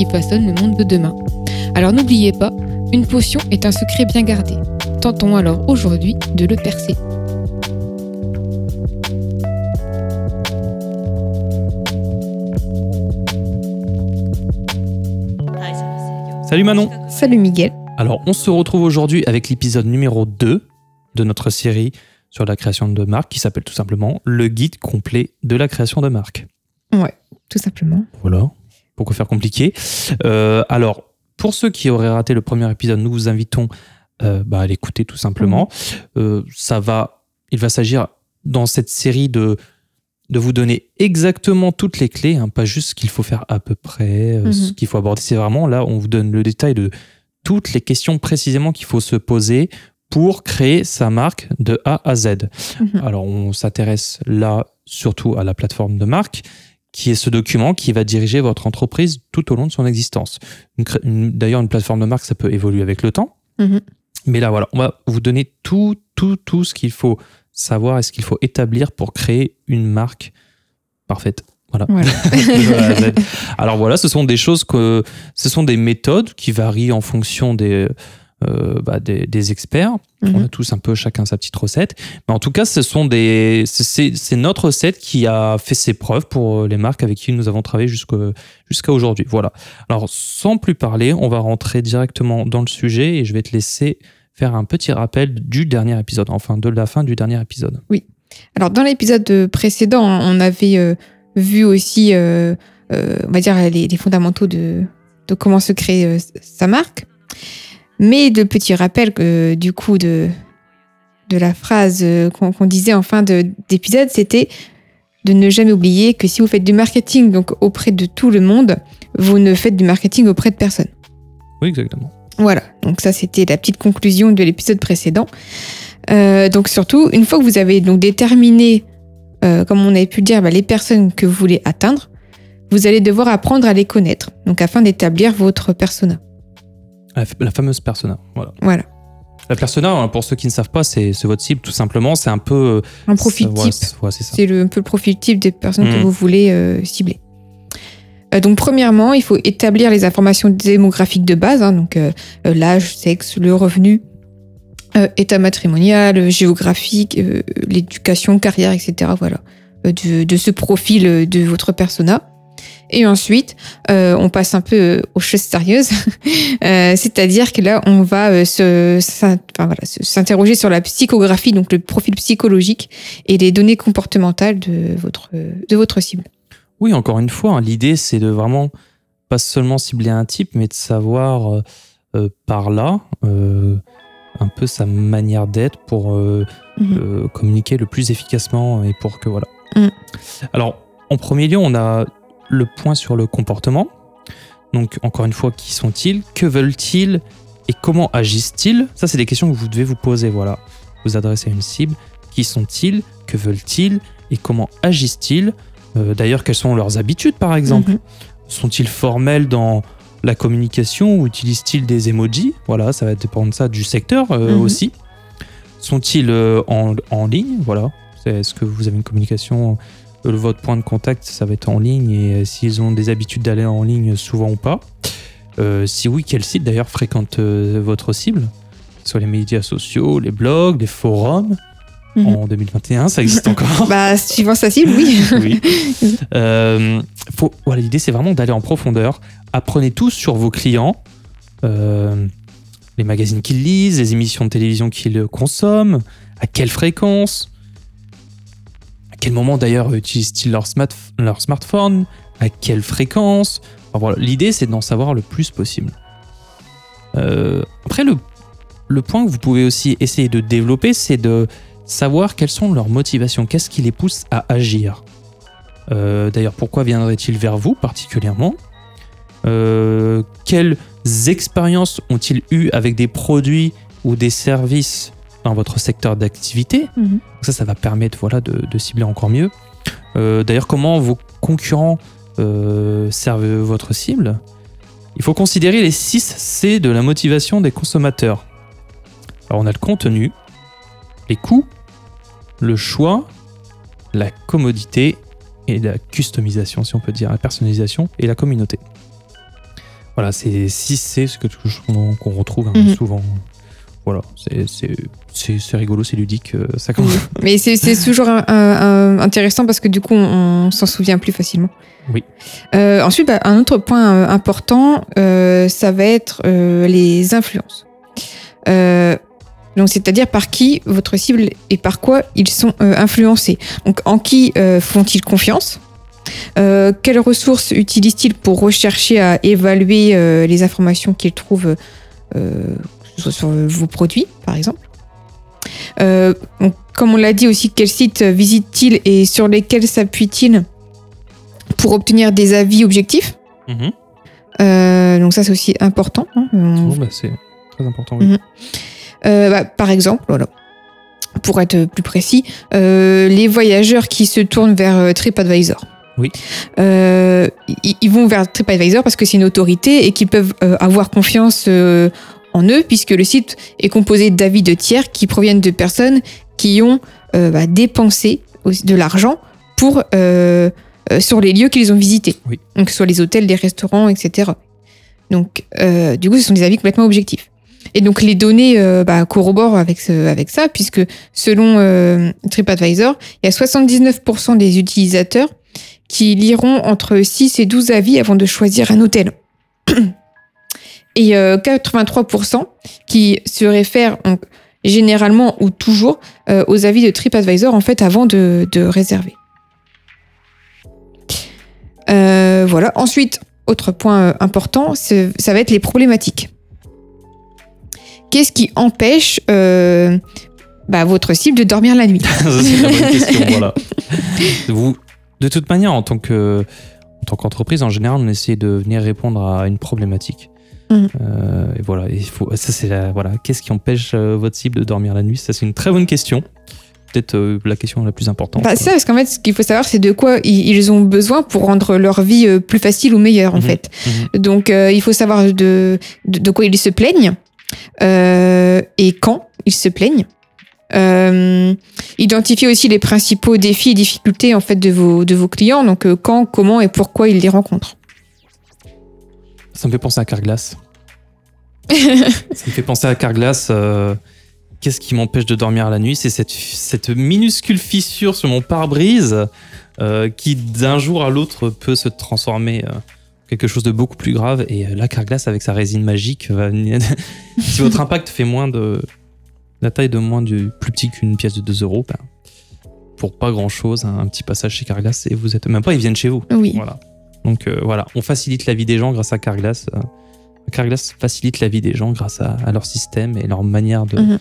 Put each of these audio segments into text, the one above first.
qui façonnent le monde de demain. Alors n'oubliez pas, une potion est un secret bien gardé. Tentons alors aujourd'hui de le percer. Salut Manon Salut Miguel. Alors on se retrouve aujourd'hui avec l'épisode numéro 2 de notre série sur la création de marque qui s'appelle tout simplement le guide complet de la création de marque. Ouais, tout simplement. Voilà, pourquoi faire compliqué Euh, Alors pour ceux qui auraient raté le premier épisode, nous vous invitons euh, bah, à l'écouter tout simplement. Euh, ça va, il va s'agir dans cette série de de vous donner exactement toutes les clés, hein, pas juste ce qu'il faut faire à peu près, euh, ce qu'il faut aborder. C'est vraiment là, on vous donne le détail de toutes les questions précisément qu'il faut se poser pour créer sa marque de A à Z. Mhm. Alors, on s'intéresse là surtout à la plateforme de marque, qui est ce document qui va diriger votre entreprise tout au long de son existence. D'ailleurs, une plateforme de marque, ça peut évoluer avec le temps. Mhm. Mais là, voilà, on va vous donner tout, tout, tout ce qu'il faut savoir et ce qu'il faut établir pour créer une marque parfaite. Voilà. Alors voilà, ce sont des choses que, ce sont des méthodes qui varient en fonction des, euh, bah, des, des experts. On Mhm. a tous un peu chacun sa petite recette. Mais en tout cas, ce sont des, c'est- notre recette qui a fait ses preuves pour euh, les marques avec qui nous avons travaillé jusqu'à aujourd'hui. Voilà. Alors, sans plus parler, on va rentrer directement dans le sujet et je vais te laisser faire un petit rappel du dernier épisode, enfin de la fin du dernier épisode. Alors, dans l'épisode précédent, on avait euh, vu aussi, euh, on va dire, les, les fondamentaux de, de comment se créer sa marque. Mais de petits rappels, euh, du coup, de, de la phrase euh, qu'on disait en fin de- d'épisode, c'était de ne jamais oublier que si vous faites du marketing donc auprès de tout le monde, vous ne faites du marketing auprès de personne. Oui, exactement. Voilà, donc ça c'était la petite conclusion de l'épisode précédent. Euh, donc surtout, une fois que vous avez donc déterminé, euh, comme on avait pu le dire, bah, les personnes que vous voulez atteindre, vous allez devoir apprendre à les connaître, donc afin d'établir votre persona. La, fameuse persona. Voilà. Voilà, La persona, hein, pour ceux qui ne savent pas, c'est votre cible tout simplement. C'est un peu. un profil ouais, type. c'est- ouais, un peu le profil type des personnes que Mhm. vous voulez euh, cibler. Euh, donc premièrement, il faut établir les informations démographiques de base, hein, donc euh, l'âge, sexe, le revenu, état matrimonial, géographique, l'éducation, carrière, etc. Voilà, de, de ce profil de votre persona. Et ensuite, euh, on passe un peu euh, aux choses sérieuses, Euh, c'est-à-dire que là, on va euh, se, enfin, voilà, s'interroger sur la psychographie, donc le profil psychologique et les données comportementales de votre, de votre cible. Oui, encore une fois, hein, l'idée c'est de vraiment pas seulement cibler un type, mais de savoir par là un peu sa manière d'être pour Mhm. communiquer le plus efficacement et pour que voilà. Mm. Alors, en premier lieu, on a le point sur le comportement. Donc, encore une fois, qui sont-ils? Que veulent-ils? Et comment agissent-ils? Ça, c'est des questions que vous devez vous poser. Voilà, vous adressez à une cible. Qui sont-ils? Que veulent-ils? Et comment agissent-ils? Euh, D'ailleurs, quelles sont leurs habitudes, par exemple? Mhm. Sont-ils formels dans la communication ou utilisent-ils des emojis? Voilà, ça va dépendre de ça du secteur euh, Mhm. aussi. Sont-ils euh, en, en ligne? Voilà. Est-ce que vous avez une communication Votre point de contact, ça va être en ligne et euh, s'ils ont des habitudes d'aller en ligne souvent ou pas. Euh, si oui, quel site d'ailleurs fréquente euh, votre cible? Que ce Soit les médias sociaux, les blogs, les forums? Mhm. En 2021, ça existe encore? Bah, suivant sa cible, oui. oui. Euh, faut, voilà, L'idée, c'est vraiment d'aller en profondeur. Apprenez tout sur vos clients, les magazines qu'ils lisent, les émissions de télévision qu'ils consomment, à quelle fréquence, quel moment d'ailleurs utilisent-ils leur, smart- leur smartphone, à quelle fréquence? Enfin, L'idée, c'est d'en savoir le plus possible. Euh, après, le, point que vous pouvez aussi essayer de développer, c'est de savoir quelles sont leurs motivations, qu'est-ce qui les pousse à agir. Euh, D'ailleurs, pourquoi viendraient-ils vers vous particulièrement? Euh, quelles expériences ont-ils eu avec des produits ou des services dans votre secteur d'activité. Mhm. Ça, ça va permettre voilà, de, de cibler encore mieux. Euh, D'ailleurs, comment vos concurrents euh, servent votre cible? Il faut considérer les 6 C de la motivation des consommateurs. Alors, on a le contenu, les coûts, le choix, la commodité et la customisation, si on peut dire, la personnalisation et la communauté. Voilà, c'est 6 C, ce que qu'on retrouve hein, Mhm. souvent. Voilà, c'est- rigolo, c'est ludique. euh, Ça commence. Mais c'est toujours un- un- un- intéressant parce que du coup, on, on s'en souvient plus facilement. Oui. Euh, ensuite, bah, un autre point euh, important, euh, ça va être euh, les influences. Donc, c'est-à-dire par qui votre cible et par quoi ils sont influencés. Donc, en qui font-ils confiance? Euh, Quelles ressources utilisent-ils pour rechercher à évaluer euh, les informations qu'ils trouvent euh, sur, sur vos produits, par exemple Euh, donc, comme on l'a dit aussi, quels sites visite-t-il et sur lesquels s'appuie-t-il pour obtenir des avis objectifs Mhm. Euh, Donc ça, c'est aussi important. hein. Bah, c'est très important, oui. Mhm. Euh, bah, par exemple, voilà, pour être plus précis, les voyageurs qui se tournent vers TripAdvisor. Oui. Ils, vont vers TripAdvisor parce que c'est une autorité et qu'ils peuvent avoir confiance en eux puisque le site est composé d'avis de tiers qui proviennent de personnes qui ont euh, bah, dépensé de l'argent pour euh, euh, sur les lieux qu'ils ont visités. Oui. Donc que ce soit les hôtels, les restaurants, etc. Donc euh, du coup, ce sont des avis complètement objectifs. Et donc les données bah, corroborent avec, ce- avec ça, puisque selon TripAdvisor, il y a 79% des utilisateurs qui liront entre 6 et 12 avis avant de choisir un hôtel. Et euh, 83% qui se réfèrent donc, généralement ou toujours euh, aux avis de TripAdvisor en fait avant de, de réserver. Euh, voilà. Ensuite, autre point euh, important, ça va être les problématiques. Qu'est-ce qui empêche euh, bah, votre cible de dormir la nuit? Ça, c'est la bonne question, voilà. Vous, de toute manière, en tant que en tant qu'entreprise, en général, on essaie de venir répondre à une problématique. Mhm. Euh, et voilà, il faut, ça c'est la, voilà, qu'est-ce qui empêche euh, votre cible de dormir la nuit? Ça c'est une très bonne question. Peut-être euh, la question la plus importante. Bah, c'est ça, parce qu'en fait, ce qu'il faut savoir, c'est de quoi ils ont besoin pour rendre leur vie euh, plus facile ou meilleure, en Mhm. fait. Mhm. Donc, il faut savoir de, de, de quoi ils se plaignent euh, et quand ils se plaignent. Euh, identifier aussi les principaux défis et difficultés en fait de vos, de vos clients, donc euh, quand, comment et pourquoi ils les rencontrent. Ça me fait penser à Carglass. ça me fait penser à Carglass. euh, Qu'est-ce qui m'empêche de dormir la nuit? C'est cette, cette minuscule fissure sur mon pare-brise euh, qui, d'un jour à l'autre, peut se transformer euh, en quelque chose de beaucoup plus grave. Et là, Carglass, avec sa résine magique, va venir- si votre impact fait moins de. la taille de moins du plus petit qu'une pièce de 2 euros, ben, pour pas grand-chose, un, un petit passage chez Carglass, et vous êtes. Même pas, ils viennent chez vous. Oui. Voilà. Donc euh, voilà, on facilite la vie des gens grâce à Carglass. Euh, Carglass facilite la vie des gens grâce à, à leur système et leur manière de, Mhm.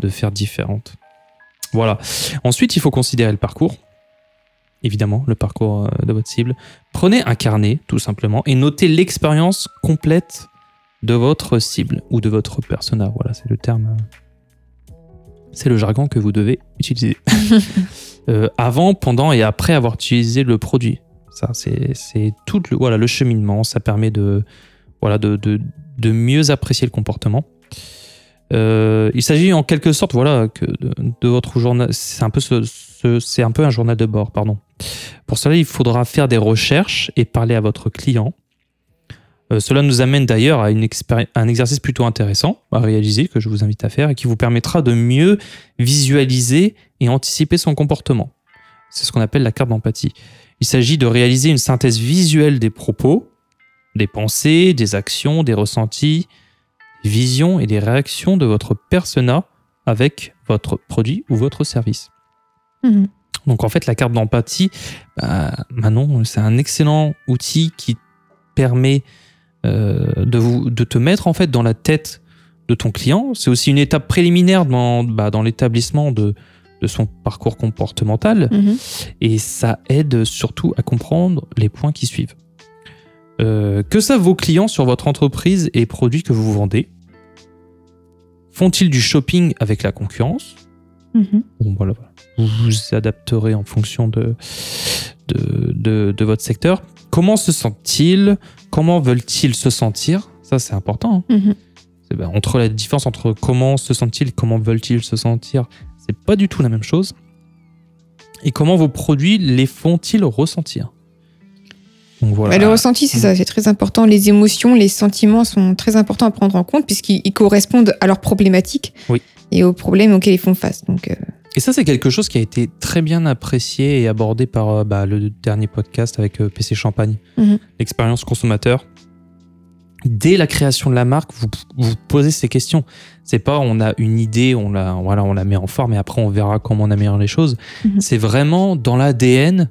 de faire différente. Voilà. Ensuite, il faut considérer le parcours. Évidemment, le parcours euh, de votre cible. Prenez un carnet, tout simplement, et notez l'expérience complète de votre cible ou de votre persona. Voilà, c'est le terme. C'est le jargon que vous devez utiliser. Euh, avant, pendant et après avoir utilisé le produit. Ça, c'est tout le, voilà, le cheminement. Ça permet de, voilà, de, de, mieux apprécier le comportement. Euh, il s'agit en quelque sorte voilà, de, votre journal. C'est un, peu ce- ce- c'est un peu un journal de bord. Pardon. Pour cela, il faudra faire des recherches et parler à votre client. Euh, cela nous amène d'ailleurs à expéri- un exercice plutôt intéressant à réaliser, que je vous invite à faire, et qui vous permettra de mieux visualiser et anticiper son comportement. C'est ce qu'on appelle la carte d'empathie. Il s'agit de réaliser une synthèse visuelle des propos, des pensées, des actions, des ressentis, des visions et des réactions de votre persona avec votre produit ou votre service. Mhm. Donc en fait, la carte d'empathie, bah, Manon, c'est un excellent outil qui permet euh, de, vous, de te mettre en fait dans la tête de ton client. C'est aussi une étape préliminaire dans, bah, dans l'établissement de, de son parcours comportemental Mhm. et ça aide surtout à comprendre les points qui suivent. Euh, que savent vos clients sur votre entreprise et produits que vous vendez? Font-ils du shopping avec la concurrence? Mhm. Bon, voilà. Vous vous adapterez en fonction de, de, de- de votre secteur. Comment se sentent-ils? Comment veulent-ils se sentir? Ça, c'est important. hein. Mhm. Ben, entre la différence entre comment se sentent-ils, comment veulent-ils se sentir, c'est pas du tout la même chose. Et comment vos produits les font-ils ressentir? Donc voilà. Bah, le ressenti, c'est ça, c'est très important. Les émotions, les sentiments sont très importants à prendre en compte puisqu'ils ils correspondent à leurs problématiques Oui. et aux problèmes auxquels ils font face. Donc, euh, Et ça, c'est quelque chose qui a été très bien apprécié et abordé par euh, bah, le dernier podcast avec euh, PC Champagne, Mhm. l'expérience consommateur. Dès la création de la marque, vous vous posez ces questions. C'est pas on a une idée, on la, voilà, on la met en forme et après on verra comment on améliore les choses. Mhm. C'est vraiment dans l'ADN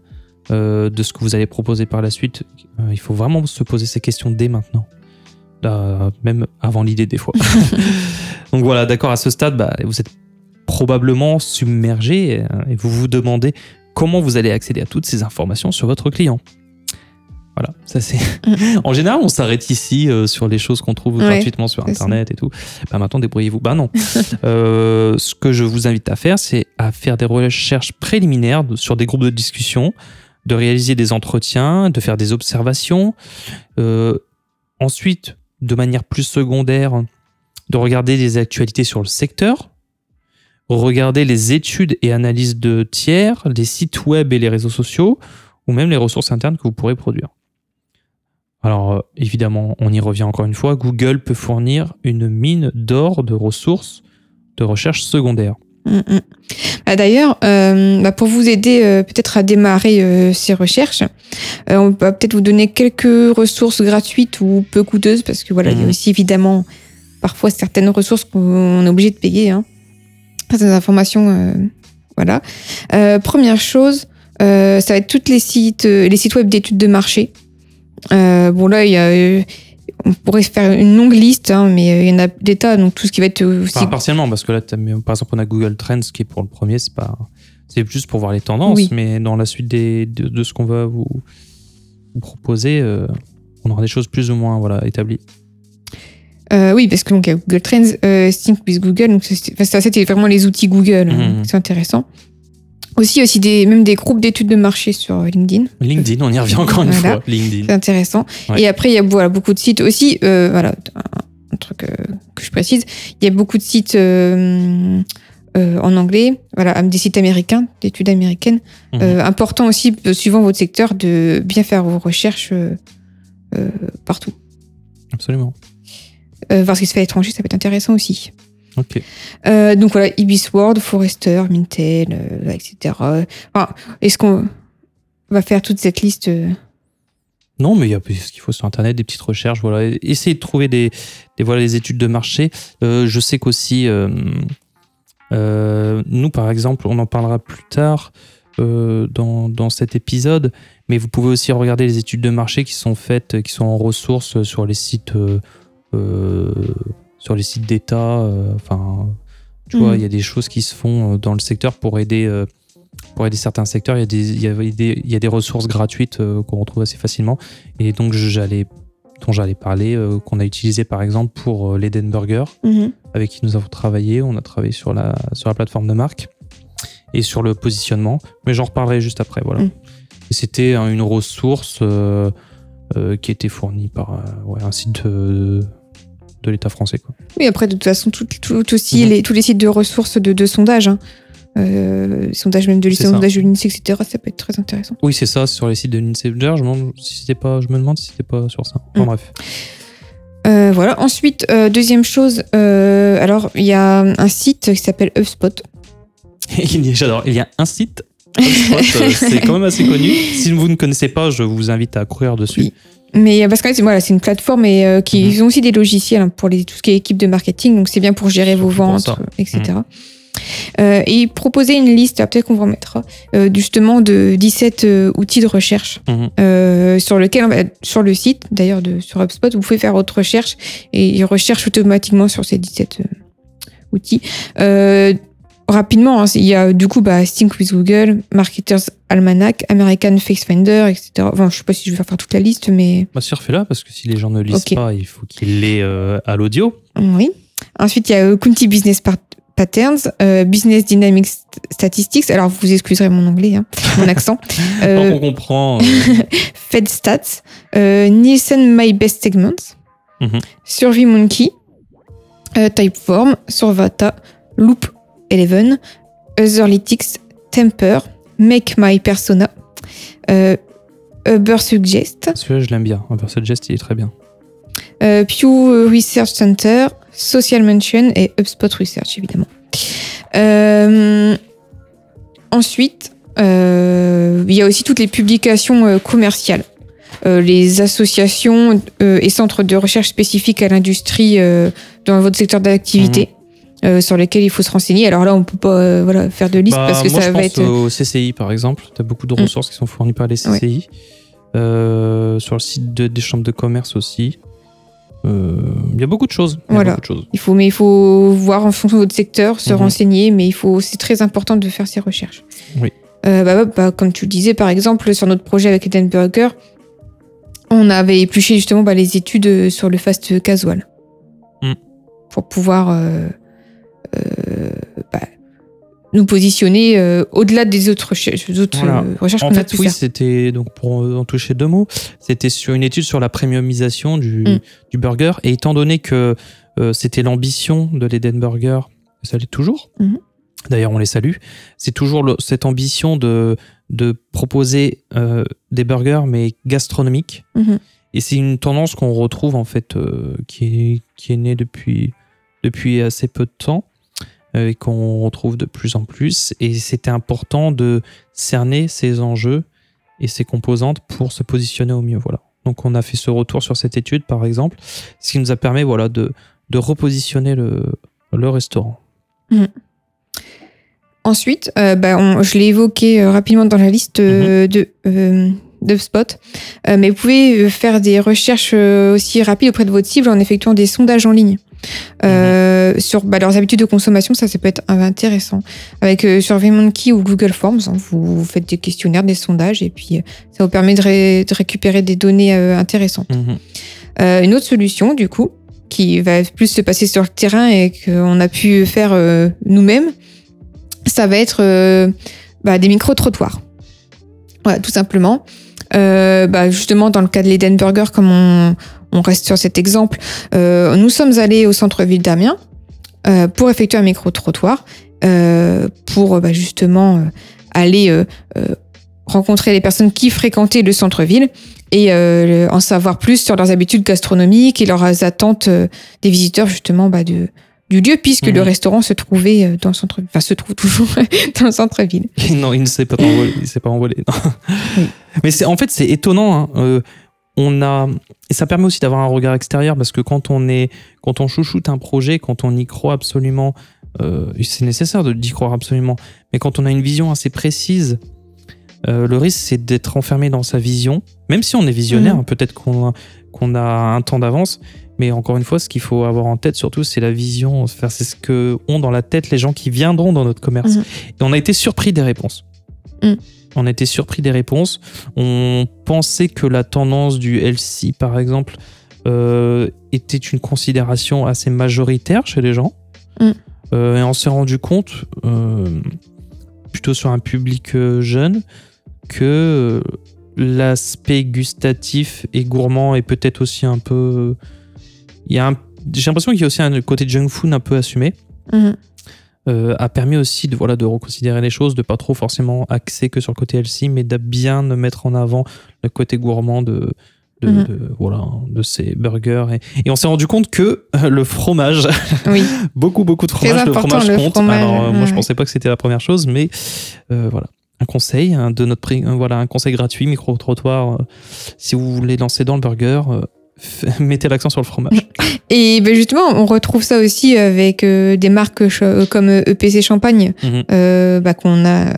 euh, de ce que vous allez proposer par la suite. Euh, il faut vraiment se poser ces questions dès maintenant. Euh, même avant l'idée des fois. Donc voilà, d'accord, à ce stade, bah, vous êtes probablement submergé et vous vous demandez comment vous allez accéder à toutes ces informations sur votre client. Voilà, ça c'est. en général, on s'arrête ici euh, sur les choses qu'on trouve Ouais, gratuitement sur. Internet et tout. Bah maintenant, débrouillez-vous. Bah non. Euh, ce que je vous invite à faire, c'est à faire des recherches préliminaires sur des groupes de discussion, de réaliser des entretiens, de faire des observations. Euh, ensuite, de manière plus secondaire, de regarder les actualités sur le secteur, regarder les études et analyses de tiers, les sites web et les réseaux sociaux, ou même les ressources internes que vous pourrez produire. Alors, euh, évidemment, on y revient encore une fois, Google peut fournir une mine d'or de ressources de recherche secondaire. mm, mm. Bah, D'ailleurs, euh, bah, pour vous aider euh, peut-être à démarrer euh, ces recherches, on va peut-être vous donner quelques ressources gratuites ou peu coûteuses parce que voilà, il y a Mhm. aussi évidemment parfois certaines ressources qu'on est obligé de payer. Hein. Certaines informations, voilà. Première chose, ça va être toutes les sites, les sites web d'études de marché. Euh, bon là, il y a, euh, on pourrait faire une longue liste, hein, mais euh, il y en a des tas, donc tout ce qui va être aussi Enfin, partiellement, parce que là, par exemple, on a Google Trends qui est pour le premier, c'est pas. C'est juste pour voir les tendances, Oui. mais dans la suite des, de, de ce qu'on va vous, vous proposer, euh, on aura des choses plus ou moins voilà, établies. Euh, oui, parce que donc, il y a Google Trends, euh, Sync with Google, donc ça, c'était- vraiment les outils Google, hein, Mhm. c'est intéressant. Aussi, aussi des, même des groupes d'études de marché sur LinkedIn, LinkedIn, on y revient encore une Voilà. fois. LinkedIn. c'est intéressant. Ouais. Et après, il y a voilà, beaucoup de sites aussi, euh, voilà, un, un truc euh, que je précise, il y a beaucoup de sites euh, en anglais, voilà, des sites américains, d'études américaines. Mhm. Important aussi, suivant votre secteur, de bien faire vos recherches partout. Absolument. Voir ce qui se fait à l'étranger, ça peut être intéressant aussi. Ok. Euh, donc voilà, Ibis World, Forrester, Mintel, euh, etc. Enfin, est-ce qu'on va faire toute cette liste euh, Non, mais il y a ce qu'il faut sur Internet, des petites recherches. Voilà. Essayez de trouver des, des, voilà, des études de marché. Euh, je sais qu'aussi, nous, par exemple, on en parlera plus tard dans, dans cet épisode, mais vous pouvez aussi regarder les études de marché qui sont faites, qui sont en ressources sur les sites, euh, sur les sites d'État. euh, Enfin, tu vois, Mhm. il y a des choses qui se font euh, dans le secteur pour aider. euh, pour aider certains secteurs, il y a des, il y a des, il y a des ressources gratuites qu'on retrouve assez facilement. Et donc, j'allais, dont j'allais parler, euh, qu'on a utilisé par exemple pour euh, l'Eden Burger, avec qui nous avons travaillé. On a travaillé sur la, sur la plateforme de marque et sur le positionnement. Mais j'en reparlerai juste après. Voilà. Mm. C'était hein, une ressource euh, qui était fournie par ouais, un site de, de l'État français. Quoi. Oui, après, de toute façon, tout, tout aussi Mhm. les, tous les sites de ressources de, de sondage, hein. Euh, les sondages même de ça. sondages de l'INSEE, etc., ça peut être très intéressant. Oui, c'est ça, sur les sites de Ninseger. Je, me demande si c'était pas, je me demande si c'était pas sur ça. Enfin, Mm. bref. Euh, voilà. Ensuite, euh, deuxième chose, alors il y a un site qui s'appelle HubSpot. Il y a- J'adore. Il y a un site. C'est quand même assez connu. Si vous ne connaissez pas, je vous invite à courir dessus. Oui. Mais euh, parce que voilà, c'est une plateforme et euh, qui Mhm. ils ont aussi des logiciels hein, pour les, tout ce qui est équipe de marketing, donc c'est bien pour gérer vos ventes, euh, etc. Euh, et proposer une liste, ah, peut-être qu'on vous remettra, euh, justement de 17 euh, outils de recherche Mhm. euh, sur lequel, bah, sur le site d'ailleurs de sur HubSpot, vous pouvez faire votre recherche et il recherche automatiquement sur ces 17 euh, outils. Euh, rapidement, hein, il y a du coup bah, Think with Google, Marketers Almanac, American Face Finder, etc. Enfin, je sais pas si je vais faire toute la liste, mais Bah, sûr, fais-la, parce que si les gens ne lisent pas, il faut qu'ils l'aient euh, à l'audio. oui. Ensuite, il y a euh, Kunti Business Pat- Patterns, euh, Business Dynamics Statistics. Alors, vous excuserez mon anglais, hein, mon accent. Euh, qu'on comprend. euh, Fed Stats, euh, Nielsen My Best Segments, Mhm. SurveyMonkey, euh, Typeform, Survata, Loop 11, Otherlytics, Temper, Make My Persona, euh, Uber Suggest, Celui-là, je l'aime bien. Un Suggest, il est très bien. euh, Pew Research Center, Social Mention et HubSpot Research, évidemment. Euh, ensuite, euh, il y a aussi toutes les publications commerciales. Les associations et centres de recherche spécifiques à l'industrie dans votre secteur d'activité. Euh, sur lesquels il faut se renseigner. Alors là, on peut pas euh, voilà, faire de liste Bah, parce que moi, ça je va pense être. au CCI, par exemple. Tu as beaucoup de Mm. ressources qui sont fournies par les CCI. Euh, sur le site de- des chambres de commerce aussi. Il y a beaucoup de choses. Il Voilà. beaucoup de choses. Il faut, mais il faut voir en fonction de votre secteur, se Mhm. renseigner, mais il faut, c'est très important de faire ces recherches. Oui. Euh, bah, bah, bah, comme tu le disais, par exemple, sur notre projet avec Eden Burger, on avait épluché justement les études sur le fast casual Mm. pour pouvoir euh, bah, nous positionner euh, au-delà des autres recherches, des autres, Voilà. euh, recherches En qu'on a fait, pu oui, faire. c'était donc pour euh, en toucher deux mots, c'était sur une étude sur la premiumisation du, Mm. du burger. Et étant donné que euh, c'était l'ambition de l'Eden Burger, ça l'est toujours. Mhm. D'ailleurs, on les salue. C'est toujours le- cette ambition de, de proposer euh, des burgers, mais gastronomiques. Mhm. Et c'est une tendance qu'on retrouve en fait, euh, qui, est, qui est née depuis, depuis assez peu de temps euh, et qu'on retrouve de plus en plus. Et c'était important de cerner ces enjeux et ces composantes pour se positionner au mieux. Voilà. Donc on a fait ce retour sur cette étude, par exemple, ce qui nous a permis voilà, de, de repositionner le, le restaurant. Ensuite, euh, bah, on- je l'ai évoqué euh, rapidement dans la liste euh, de euh, d'HubSpot, Euh, mais vous pouvez euh, faire des recherches euh, aussi rapides auprès de votre cible en effectuant des sondages en ligne euh, sur bah, leurs habitudes de consommation. Ça, ça peut être intéressant. Avec euh, SurveyMonkey ou Google Forms, hein, vous, vous faites des questionnaires, des sondages, et puis euh, ça vous permet de, ré- de récupérer des données euh, intéressantes. Mhm. Euh, une autre solution, du coup, qui va plus se passer sur le terrain et qu'on a pu faire nous-mêmes, ça va être bah, des micro-trottoirs. Voilà, tout simplement. Bah, justement, dans le cas de l'Eden Burger, comme on, on reste sur cet exemple, euh, nous sommes allés au centre-ville d'Amiens euh, pour effectuer un micro-trottoir, euh, pour bah, justement aller rencontrer les personnes qui fréquentaient le centre-ville et le- en savoir plus sur leurs habitudes gastronomiques et leurs attentes des visiteurs justement bah, de, du lieu, puisque Mhm. le restaurant se trouvait dans le centre, enfin se trouve toujours dans le centre-ville. non, il ne s'est pas envolé. Il s'est pas envolé. non. Oui. Mais c'est en fait c'est étonnant. hein. On a et ça permet aussi d'avoir un regard extérieur parce que quand on est quand on chouchoute un projet, quand on y croit absolument, euh, c'est nécessaire de d'y croire absolument. Mais quand on a une vision assez précise, euh, le risque c'est d'être enfermé dans sa vision. Même si on est visionnaire, Mhm. hein, peut-être qu'on a, qu'on a un temps d'avance. Mais encore une fois, ce qu'il faut avoir en tête surtout, c'est la vision. Enfin, c'est ce que ont dans la tête les gens qui viendront dans notre commerce. Mhm. Et on a été surpris des réponses. Mm. On été surpris des réponses. On pensait que la tendance du LC, par exemple, euh, était une considération assez majoritaire chez les gens. Mm. Euh, et on s'est rendu compte, euh, plutôt sur un public jeune, que l'aspect gustatif et gourmand est peut-être aussi un peu. Il y a un- J'ai l'impression qu'il y a aussi un côté junk food un peu assumé Mhm. Euh, a permis aussi de, voilà, de reconsidérer les choses, de pas trop forcément axer que sur le côté healthy, mais de bien mettre en avant le côté gourmand de, de, Mhm. de- voilà, de ces burgers. Et, et on s'est rendu compte que euh, le fromage, Oui. beaucoup, beaucoup de fromage, le fromage le compte. fromage, Alors, euh, moi, je pensais pas que c'était la première chose, mais euh, voilà. Un conseil hein, de notre prix, euh, voilà, un conseil gratuit, micro-trottoir. euh, si vous voulez lancer dans le burger, mettez l'accent sur le fromage. Et ben justement, on retrouve ça aussi avec euh, des marques euh, comme euh, EPC Champagne, Mhm. euh, bah, qu'on a,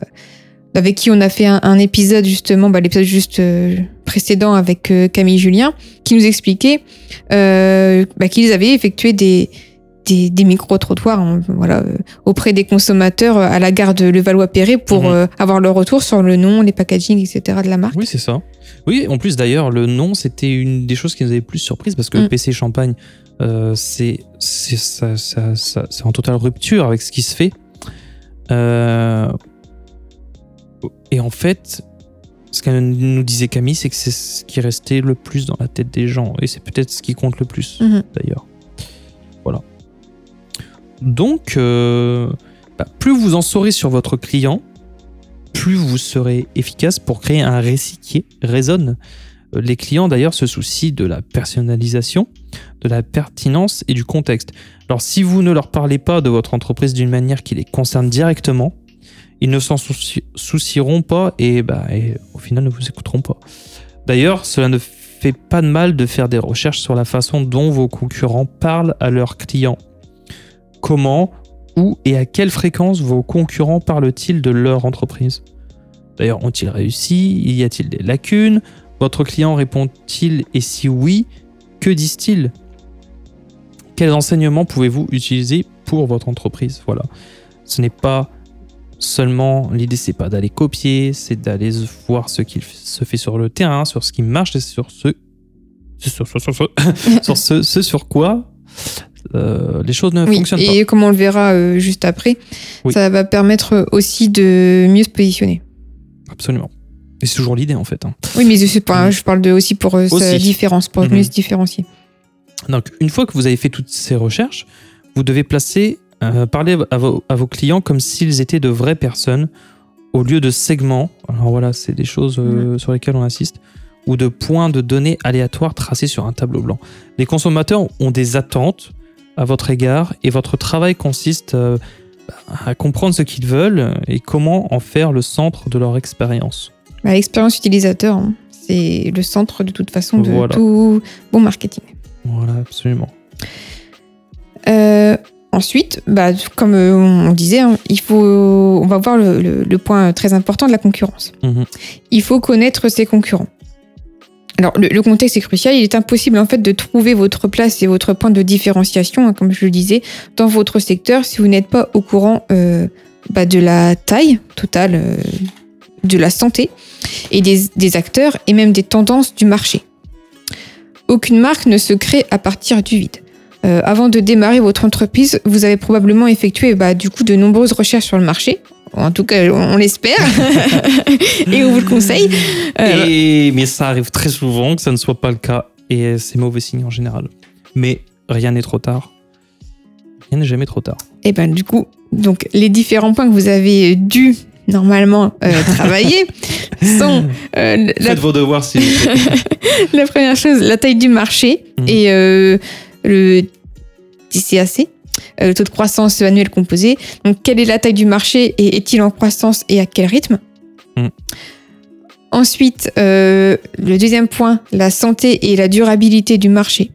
avec qui on a fait un, un épisode justement, bah, l'épisode juste euh, précédent avec euh, Camille Julien, qui nous expliquait euh, bah, qu'ils avaient effectué des, des, des micro-trottoirs hein, voilà, euh, auprès des consommateurs euh, à la gare de Levallois-Perret pour Mhm. euh, avoir leur retour sur le nom, les packaging, etc. de la marque. Oui, c'est ça. Oui, en plus d'ailleurs, le nom, c'était une des choses qui nous avait plus surprise parce que Mm. le PC Champagne, euh, c'est c'est ça, ça- en totale rupture avec ce qui se fait. Euh, et en fait, ce que nous disait Camille, c'est que c'est ce qui restait le plus dans la tête des gens. Et c'est peut-être ce qui compte le plus, Mhm. d'ailleurs. Voilà. Donc, euh, bah, plus vous en saurez sur votre client, plus vous serez efficace pour créer un récit qui résonne. Euh, Les clients d'ailleurs se soucient de la personnalisation, de la pertinence et du contexte. Alors si vous ne leur parlez pas de votre entreprise d'une manière qui les concerne directement, ils ne s'en souci- soucieront pas et, bah, et au final ne vous écouteront pas. D'ailleurs, cela ne fait pas de mal de faire des recherches sur la façon dont vos concurrents parlent à leurs clients. Comment, où et à quelle fréquence vos concurrents parlent-ils de leur entreprise? D'ailleurs, ont-ils réussi? Y a-t-il des lacunes? Votre client répond-il Et si oui, que disent-ils? Quels enseignements pouvez-vous utiliser pour votre entreprise? Voilà. Ce n'est pas seulement l'idée, c'est pas d'aller copier, c'est d'aller voir ce qui se fait sur le terrain, sur ce qui marche et sur ce sur, sur- ce sur quoi euh, les choses ne Oui, fonctionnent pas. et comme on le verra euh, juste après, Oui. ça va permettre aussi de mieux se positionner. Absolument. Et c'est toujours l'idée en fait. hein. Oui, mais je sais pas, Mhm. je parle de, aussi pour euh, sa différence, pour Mhm. mieux se différencier. Donc, une fois que vous avez fait toutes ces recherches, vous devez placer, euh, parler à vos, à vos clients comme s'ils étaient de vraies personnes au lieu de segments. Alors voilà, c'est des choses euh, sur lesquelles on insiste ou de points de données aléatoires tracés sur un tableau blanc. Les consommateurs ont des attentes à votre égard et votre travail consiste euh, à comprendre ce qu'ils veulent et comment en faire le centre de leur expérience. Bah, L'expérience utilisateur, hein, c'est le centre de toute façon de Voilà. tout bon marketing. Voilà, absolument. Euh, ensuite, bah, comme euh, on disait, hein, il faut, on va voir le, le- le point très important de la concurrence. Mhm. Il faut connaître ses concurrents. Alors, le, contexte est crucial. Il est impossible en fait de trouver votre place et votre point de différenciation, hein, comme je le disais, dans votre secteur si vous n'êtes pas au courant euh, bah, de la taille totale, euh, de la santé et des, des acteurs et même des tendances du marché. Aucune marque ne se crée à partir du vide. Euh, avant de démarrer votre entreprise, vous avez probablement effectué bah, du coup de nombreuses recherches sur le marché. En tout cas, on, l'espère et on vous le conseille. Euh, Et, mais ça arrive très souvent que ça ne soit pas le cas et c'est mauvais signe en général. Mais rien n'est trop tard. Rien n'est jamais trop tard. Et ben du coup, donc les différents points que vous avez dû normalement euh, travailler sont euh, la, Faites vos devoirs s'il vous la première chose, la taille du marché Mhm. et euh, le TCAC, le taux de croissance annuel composé. Donc quelle est la taille du marché et est-il en croissance et à quel rythme Mhm. Ensuite, euh, le deuxième point, la santé et la durabilité du marché.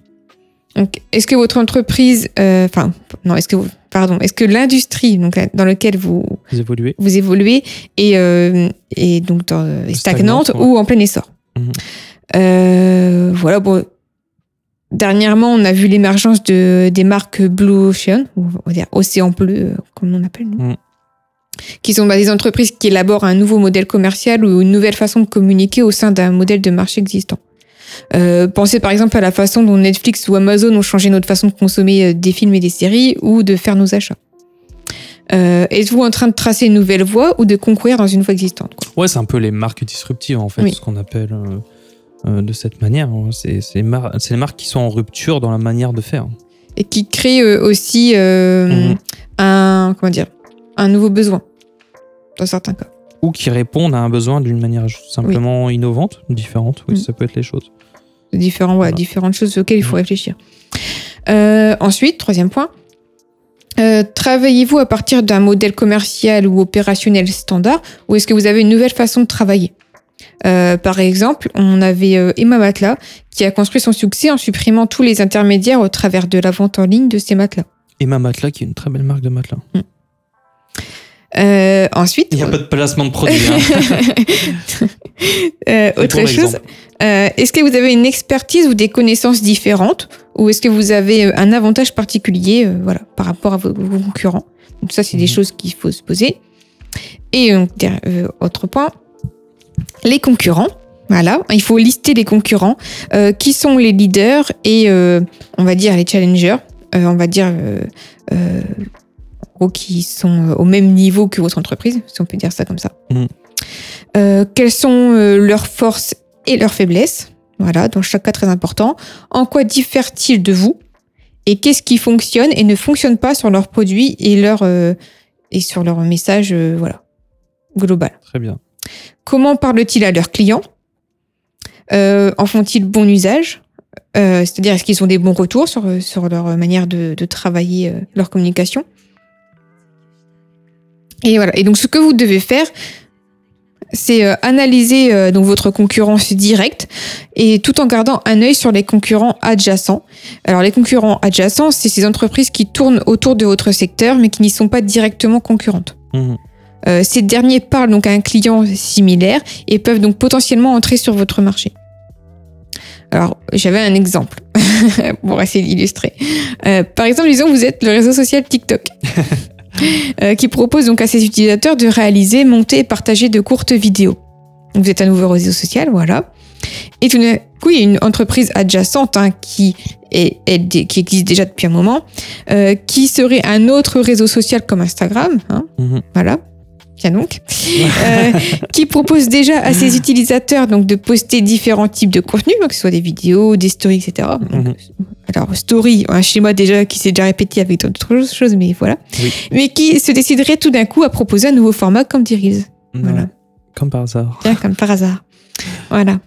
Donc, est-ce que votre entreprise, euh, enfin, non, est-ce que, vous- pardon, est-ce que l'industrie donc dans laquelle vous Vous évoluez. vous évoluez est, euh, est donc dans- est stagnante, Stagnante, ouais. ou en plein essor. Euh, voilà, bon. Dernièrement, on a vu l'émergence de, des marques Blue Ocean, ou on va dire Océan Bleu, euh, comme on appelle nous, Mhm. qui sont bah, des entreprises qui élaborent un nouveau modèle commercial ou une nouvelle façon de communiquer au sein d'un modèle de marché existant. Euh, pensez par exemple à la façon dont Netflix ou Amazon ont changé notre façon de consommer euh, des films et des séries ou de faire nos achats. Euh, Êtes-vous en train de tracer une nouvelle voie ou de concourir dans une voie existante quoi? Ouais, c'est un peu les marques disruptives en fait, Oui. ce qu'on appelle euh, euh, de cette manière. hein. C'est les, mar- c'est les marques qui sont en rupture dans la manière de faire. Et qui créent euh, aussi euh, Mhm. un, comment dire, un nouveau besoin, dans certains cas. Ou qui répondent à un besoin d'une manière simplement innovante, différente. Oui, Mhm. ça peut être les choses. Différents, ouais, Voilà. différentes choses auxquelles il faut Mhm. réfléchir. Euh, ensuite, troisième point, euh, travaillez-vous à partir d'un modèle commercial ou opérationnel standard ou est-ce que vous avez une nouvelle façon de travailler? Euh, par exemple, on avait euh, Emma Matelas qui a construit son succès en supprimant tous les intermédiaires au travers de la vente en ligne de ses matelas. Emma Matelas, qui est une très belle marque de matelas. Euh, ensuite, Il n'y a pas de placement de produit. hein. Euh, autre chose, euh, est-ce que vous avez une expertise ou des connaissances différentes ou est-ce que vous avez un avantage particulier euh, voilà, par rapport à vos, vos concurrents? Donc ça, c'est des Mhm. choses qu'il faut se poser. Et donc, euh, autre point, les concurrents. Voilà, il faut lister les concurrents, euh, qui sont les leaders et euh, on va dire les challengers, euh, on va dire en gros, qui sont au même niveau que votre entreprise, si on peut dire ça comme ça. Euh, quelles sont leurs forces et leurs faiblesses? Voilà, dans chaque cas très important. En quoi diffèrent-ils de vous? Et qu'est-ce qui fonctionne et ne fonctionne pas sur leurs produits et leur et sur leur message, voilà, global? Très bien. Comment parlent-ils à leurs clients? Euh, En font-ils bon usage? Euh, C'est-à-dire, est-ce qu'ils ont des bons retours sur, sur leur manière de, travailler euh, leur communication? Et voilà. Et donc, ce que vous devez faire, c'est analyser donc votre concurrence directe et tout en gardant un œil sur les concurrents adjacents. Alors, les concurrents adjacents, c'est ces entreprises qui tournent autour de votre secteur, mais qui n'y sont pas directement concurrentes. Mhm. Euh, ces derniers parlent donc à un client similaire et peuvent donc potentiellement entrer sur votre marché. Alors, j'avais un exemple pour essayer d'illustrer. Euh, par exemple, disons que vous êtes le réseau social TikTok, euh, qui propose donc à ses utilisateurs de réaliser, monter et partager de courtes vidéos. Donc, vous êtes un nouveau réseau social, voilà. Et tout d'un coup, il y a une entreprise adjacente hein, qui, est, est- qui existe déjà depuis un moment, euh, qui serait un autre réseau social comme Instagram, hein, Mhm. voilà. Donc. Euh, qui propose déjà à ses utilisateurs donc de poster différents types de contenus, donc que ce soit des vidéos, des stories, etc. Donc, Mhm. Alors, story, un schéma déjà qui s'est déjà répété avec d'autres choses, mais voilà. Oui. Mais qui se déciderait tout d'un coup à proposer un nouveau format comme des Reels. Voilà. Comme par hasard. Comme par hasard. Voilà.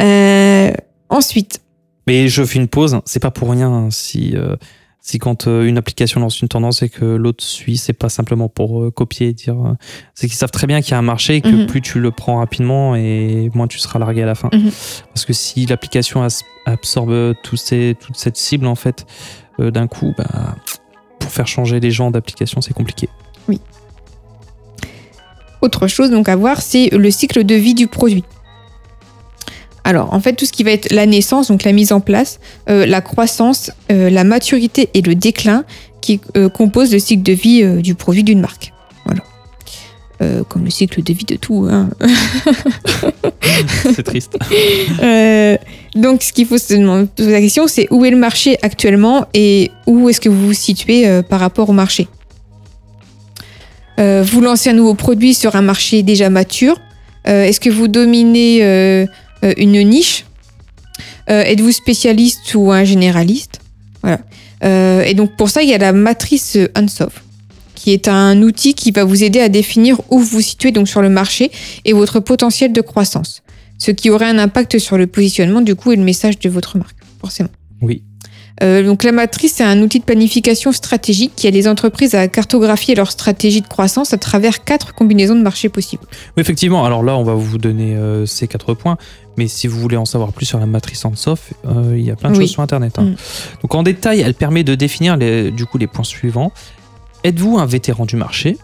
Euh, ensuite, Mais je fais une pause, c'est pas pour rien hein, si, euh, si quand euh, une application lance une tendance et que l'autre suit, c'est pas simplement pour euh, copier et dire. euh, c'est qu'ils savent très bien qu'il y a un marché et que Mhm. plus tu le prends rapidement et moins tu seras largué à la fin. Mhm. Parce que si l'application absorbe tous ces, toute cette cible, en fait, euh, d'un coup, bah, pour faire changer les gens d'application, c'est compliqué. Autre chose donc à voir, c'est le cycle de vie du produit. Alors, en fait, tout ce qui va être la naissance, donc la mise en place, euh, la croissance, euh, la maturité et le déclin qui euh, composent le cycle de vie du produit d'une marque. Voilà. Comme le cycle de vie de tout. hein. c'est triste. Donc, ce qu'il faut se demander, la question, c'est où est le marché actuellement et où est-ce que vous vous situez par rapport au marché? Vous lancez un nouveau produit sur un marché déjà mature. Est-ce que vous dominez une niche Euh, Êtes-vous spécialiste ou un généraliste Voilà. Euh, et donc, pour ça, il y a la matrice euh, Unsoft qui est un outil qui va vous aider à définir où vous vous situez donc sur le marché et votre potentiel de croissance ce qui aurait un impact sur le positionnement du coup et le message de votre marque, forcément. Oui. Euh, donc la matrice, c'est un outil de planification stratégique qui aide les entreprises à cartographier leur stratégie de croissance à travers quatre combinaisons de marchés possibles. Oui, effectivement, alors là, on va vous donner euh, ces quatre points, mais si vous voulez en savoir plus sur la matrice Ansoff, euh, il y a plein de Oui. choses sur Internet. hein. Mm. Donc en détail, elle permet de définir les, du coup les points suivants. Êtes-vous un vétéran du marché?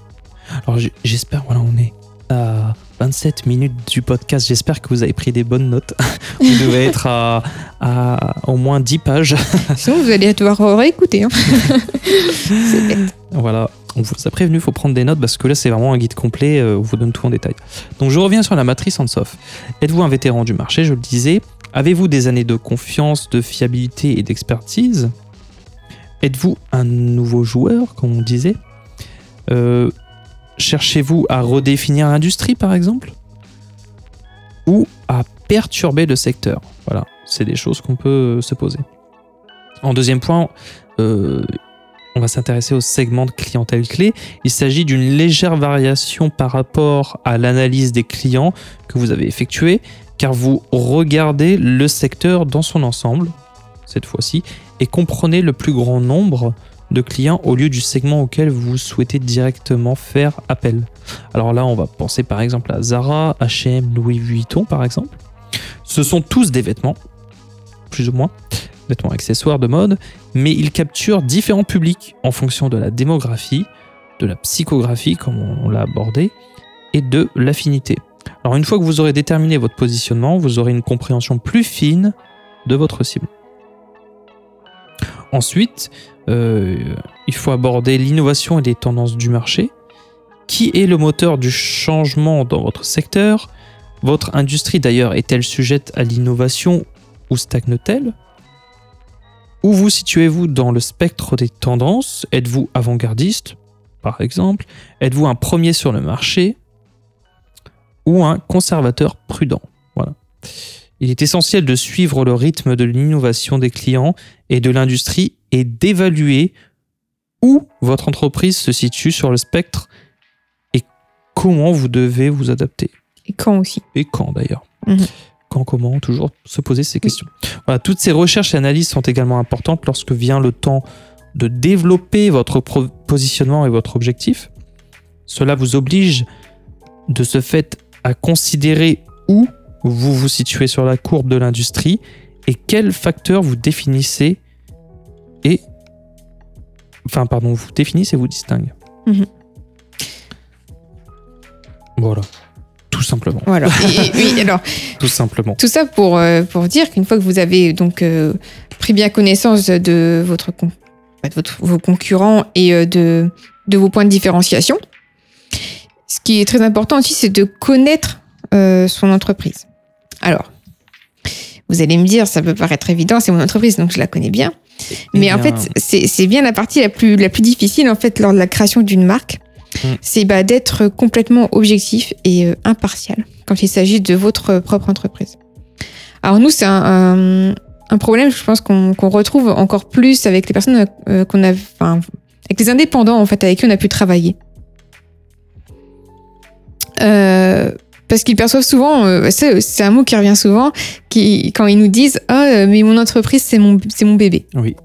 Alors j'espère, voilà, on est à 27 minutes du podcast, j'espère que vous avez pris des bonnes notes. vous devez être à, à au moins 10 pages. Sinon, vous allez devoir réécouter. Hein. Voilà, on vous a prévenu, il faut prendre des notes parce que là c'est vraiment un guide complet, euh, on vous donne tout en détail. Donc je reviens sur la matrice Ansoff. Êtes-vous un vétéran du marché, je le disais Avez-vous des années de confiance, de fiabilité et d'expertise? Êtes-vous un nouveau joueur, comme on disait? Euh, Cherchez-vous à redéfinir l'industrie par exemple? Ou à perturber le secteur? Voilà, c'est des choses qu'on peut euh, se poser. En deuxième point, euh, on va s'intéresser au segment de clientèle clé. Il s'agit d'une légère variation par rapport à l'analyse des clients que vous avez effectuée, car vous regardez le secteur dans son ensemble, cette fois-ci, et comprenez le plus grand nombre de clients au lieu du segment auquel vous souhaitez directement faire appel. Alors là, on va penser par exemple à Zara, H&M, Louis Vuitton par exemple. Ce sont tous des vêtements, plus ou moins, vêtements accessoires de mode, mais ils capturent différents publics en fonction de la démographie, de la psychographie, comme on l'a abordé, et de l'affinité. Alors une fois que vous aurez déterminé votre positionnement, vous aurez une compréhension plus fine de votre cible. ensuite, il faut aborder l'innovation et les tendances du marché. Qui est le moteur du changement dans votre secteur? Votre industrie d'ailleurs est-elle sujette à l'innovation ou stagne-t-elle? Où vous situez-vous dans le spectre des tendances? Êtes-vous avant-gardiste, par exemple? Êtes-vous un premier sur le marché? Ou un conservateur prudent? Voilà. Il est essentiel de suivre le rythme de l'innovation des clients et de l'industrie et d'évaluer où votre entreprise se situe sur le spectre et comment vous devez vous adapter. Et quand aussi. Et quand d'ailleurs. Mhm. Quand, comment, toujours se poser ces questions. Voilà, toutes ces recherches et analyses sont également importantes lorsque vient le temps de développer votre positionnement et votre objectif. Cela vous oblige de ce fait à considérer où vous vous situez sur la courbe de l'industrie et quels facteurs vous définissez et enfin pardon vous définissez et vous distinguez. Mhm. Voilà, tout simplement, Voilà. Oui, alors, tout simplement. tout ça pour, euh, pour dire qu'une fois que vous avez donc euh, pris bien connaissance de, votre, con- bah, de votre- vos concurrents et euh, de, de vos points de différenciation, ce qui est très important aussi, c'est de connaître son entreprise. Alors, vous allez me dire, ça peut paraître évident, c'est mon entreprise, donc je la connais bien. Eh Mais en fait, c'est bien la partie la plus, la plus difficile en fait lors de la création d'une marque. Mm. C'est bah, d'être complètement objectif et euh, impartial quand il s'agit de votre propre entreprise. Alors nous, c'est un, un- un problème, je pense qu'on qu'on retrouve encore plus avec les personnes euh, qu'on a, enfin, avec les indépendants en fait avec qui on a pu travailler. Euh, parce qu'ils perçoivent souvent, euh, c'est un mot qui revient souvent, qui, quand ils nous disent ah euh, mais mon entreprise c'est mon mon bébé. Oui.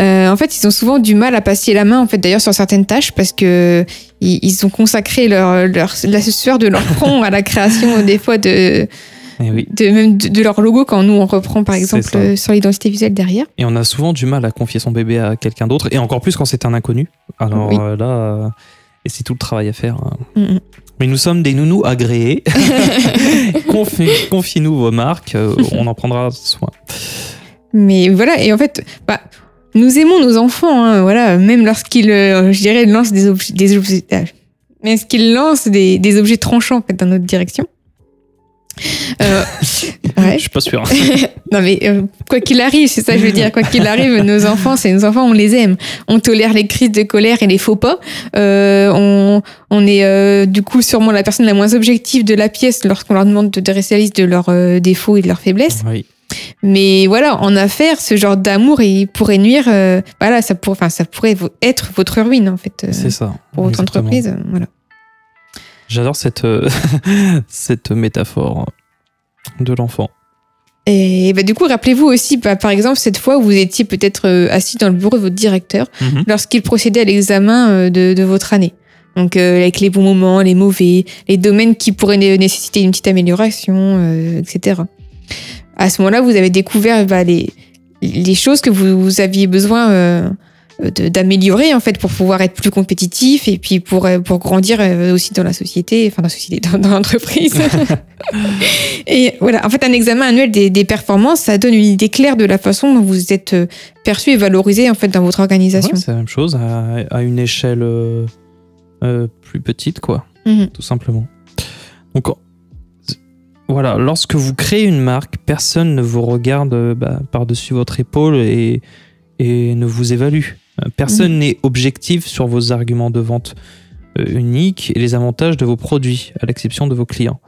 Euh, en fait, ils ont souvent du mal à passer la main en fait d'ailleurs sur certaines tâches parce que ils, ils ont consacré leur, leur la sueur de leur front à la création des fois de, Eh oui. de même de, de leur logo quand nous on reprend par exemple euh, sur l'identité visuelle derrière. Et on a souvent du mal à confier son bébé à quelqu'un d'autre, et encore plus quand c'est un inconnu. Alors Oui. euh, là, euh, et c'est tout le travail à faire. Mm, mm. Mais nous sommes des nounous agréés. Confi- Confie-nous vos marques, euh, on en prendra soin. Mais voilà et en fait bah nous aimons nos enfants hein, voilà même lorsqu'ils euh, je dirais lancent des objets des objets mais ce qu'ils lancent des, des objets tranchants en fait dans notre direction? Euh, ouais. Je suis pas sûr. Non mais euh, quoi qu'il arrive, c'est ça que je veux dire. Quoi qu'il arrive, nos enfants, c'est nos enfants, on les aime. On tolère les crises de colère et les faux pas. Euh, on, on est euh, du coup sûrement la personne la moins objective de la pièce lorsqu'on leur demande de dresser la liste de leurs euh, défauts et de leurs faiblesses. Oui. Mais voilà, en affaires, ce genre d'amour, il pourrait nuire. euh, voilà, ça pourrait, enfin, ça pourrait être votre ruine en fait C'est ça. pour votre exactement. entreprise. Voilà. J'adore cette, euh, cette métaphore de l'enfant. Et bah, du coup, rappelez-vous aussi, bah, par exemple, cette fois où vous étiez peut-être euh, assis dans le bureau de votre directeur Mhm. lorsqu'il procédait à l'examen euh, de, de votre année. Donc euh, avec les bons moments, les mauvais, les domaines qui pourraient né- nécessiter une petite amélioration, etc. À ce moment-là, vous avez découvert bah, les, les choses que vous, vous aviez besoin d'améliorer en fait pour pouvoir être plus compétitif et puis pour euh, pour grandir euh, aussi dans la société, enfin dans la société, dans, dans l'entreprise. et voilà, en fait, un examen annuel des, des performances, ça donne une idée claire de la façon dont vous êtes euh, perçu et valorisé en fait dans votre organisation. Ouais, c'est la même chose à, à une échelle euh, euh, plus petite, quoi, Mhm. tout simplement. Donc, voilà, lorsque vous créez une marque, personne ne vous regarde bah, par-dessus votre épaule et, et ne vous évalue. Personne n'est objectif sur vos arguments de vente euh, uniques et les avantages de vos produits, à l'exception de vos clients.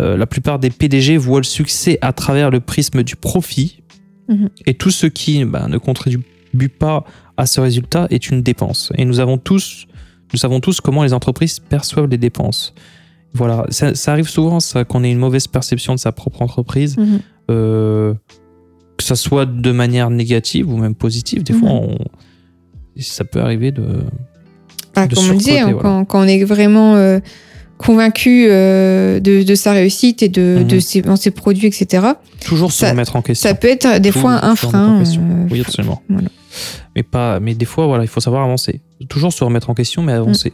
Euh, la plupart des PDG voient le succès à travers le prisme du profit Mhm. et tout ce qui bah, ne contribue pas à ce résultat est une dépense. Et nous avons tous, nous savons tous comment les entreprises perçoivent les dépenses. Voilà, ça, ça arrive souvent qu'on ait une mauvaise perception de sa propre entreprise, Mhm. euh, que ça soit de manière négative ou même positive. Des fois, Mhm. on, ça peut arriver de. Bah, de comme on le disait, surcoter, hein, voilà. quand, quand on est vraiment euh, convaincu euh, de, de sa réussite et de, Mhm. de ses, dans ses produits, etc., Toujours se Ça- remettre en question. ça peut être des Tout- fois un frein. euh, Oui, absolument. voilà. Mais, pas, mais des fois, voilà, il faut savoir avancer. Toujours se remettre en question, mais avancer. Mm.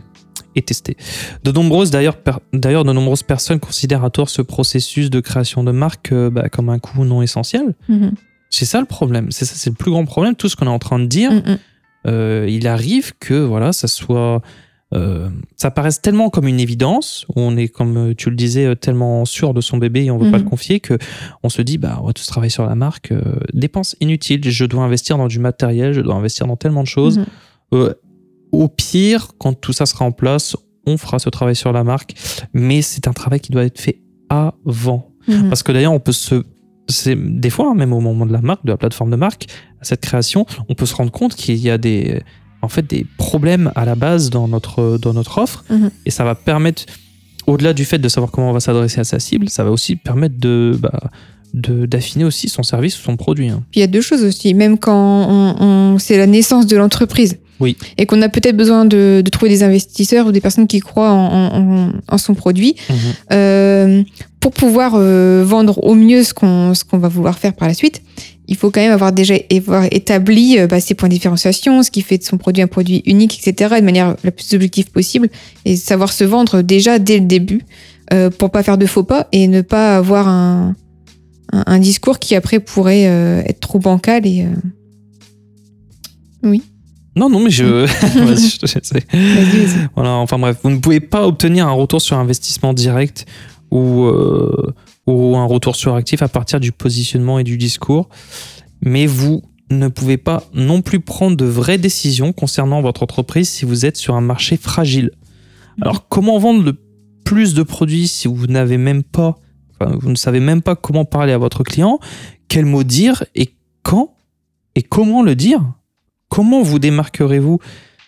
Et tester. De nombreuses, d'ailleurs, d'ailleurs, de nombreuses personnes considèrent à tort ce processus de création de marque euh, bah, comme un coût non essentiel. Mhm. C'est ça le problème. C'est ça, c'est le plus grand problème. Tout ce qu'on est en train de dire, Mm, mm. Euh, il arrive que voilà, ça soit, euh, ça paraisse tellement comme une évidence. On est comme euh, tu le disais, tellement sûr de son bébé et on veut pas Mhm. le confier que on se dit bah ouais, tout ce travail sur la marque, euh, dépense inutile. Je dois investir dans du matériel, je dois investir dans tellement de choses. Mhm. Au pire, quand tout ça sera en place, on fera ce travail sur la marque, mais c'est un travail qui doit être fait avant. Mhm. Parce que d'ailleurs, on peut se. C'est- Des fois, hein, même au moment de la marque, de la plateforme de marque, à cette création, on peut se rendre compte qu'il y a des, en fait, des problèmes à la base dans notre, dans notre offre. Mhm. Et ça va permettre, au-delà du fait de savoir comment on va s'adresser à sa cible, ça va aussi permettre de. bah, de- d'affiner aussi son service ou son produit. hein. Puis il y a deux choses aussi, même quand on, on- c'est la naissance de l'entreprise. Oui. Et qu'on a peut-être besoin de, de trouver des investisseurs ou des personnes qui croient en, en- en- en son produit euh, pour pouvoir euh, vendre au mieux ce qu'on ce qu'on va vouloir faire par la suite. Il faut quand même avoir déjà avoir établi euh, bah, ses points de différenciation, ce qui fait de son produit un produit unique, etc., de manière la plus objective possible, et savoir se vendre déjà dès le début euh, pour pas faire de faux pas et ne pas avoir un, un, un discours qui après pourrait être trop bancal et euh, Non, non, mais je. Vas-y, je te laisse. vas-y, vas-y. Voilà, enfin bref, vous ne pouvez pas obtenir un retour sur investissement direct ou, euh, ou un retour sur actif à partir du positionnement et du discours, mais vous ne pouvez pas non plus prendre de vraies décisions concernant votre entreprise si vous êtes sur un marché fragile. Alors, comment vendre le plus de produits si vous n'avez même pas, enfin, vous ne savez même pas comment parler à votre client, quel mot dire et quand et comment le dire? Comment vous démarquerez-vous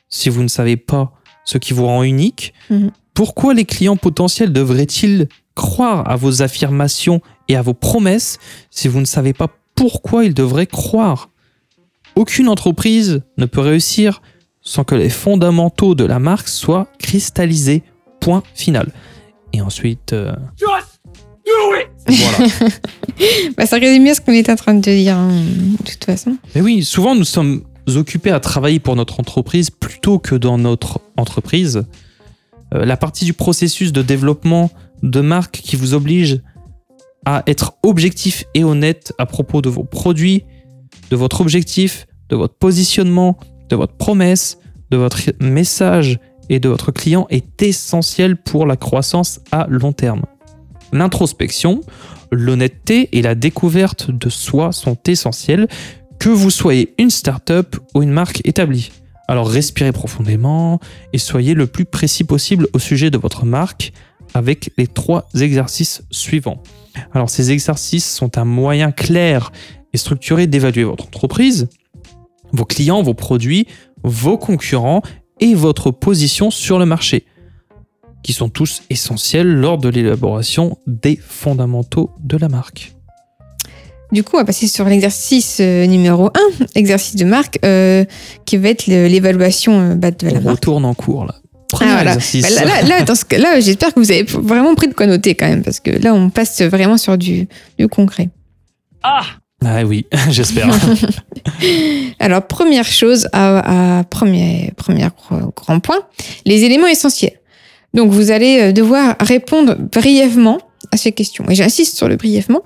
si vous ne savez pas ce qui vous rend unique Mhm. Pourquoi les clients potentiels devraient-ils croire à vos affirmations et à vos promesses si vous ne savez pas pourquoi ils devraient croire Aucune entreprise ne peut réussir sans que les fondamentaux de la marque soient cristallisés. Point final. Et ensuite, euh, voilà. Bah, ça résume bien ce qu'on est en train de te dire, hein, de toute façon. Mais oui, souvent nous sommes occupés à travailler pour notre entreprise plutôt que dans notre entreprise. Euh, la partie du processus de développement de marque qui vous oblige à être objectif et honnête à propos de vos produits, de votre objectif, de votre positionnement, de votre promesse, de votre message et de votre client est essentielle pour la croissance à long terme. L'introspection, l'honnêteté et la découverte de soi sont essentielles que vous soyez une start-up ou une marque établie. Alors respirez profondément et soyez le plus précis possible au sujet de votre marque avec les trois exercices suivants. Alors ces exercices sont un moyen clair et structuré d'évaluer votre entreprise, vos clients, vos produits, vos concurrents et votre position sur le marché, qui sont tous essentiels lors de l'élaboration des fondamentaux de la marque. Du coup, on va passer sur l'exercice euh, numéro 1, exercice de marque, euh, qui va être l'évaluation euh, bah, de la On marque. retourne en cours là. Premier Ah, voilà. exercice. Bah, là, là, là, dans ce cas- là, j'espère que vous avez vraiment pris de quoi noter quand même, parce que là, on passe vraiment sur du, du concret. Ah oui, j'espère. Alors, première chose, à, à premier, premier grand point, les éléments essentiels. Donc, vous allez devoir répondre brièvement à ces questions. Et j'insiste sur le brièvement,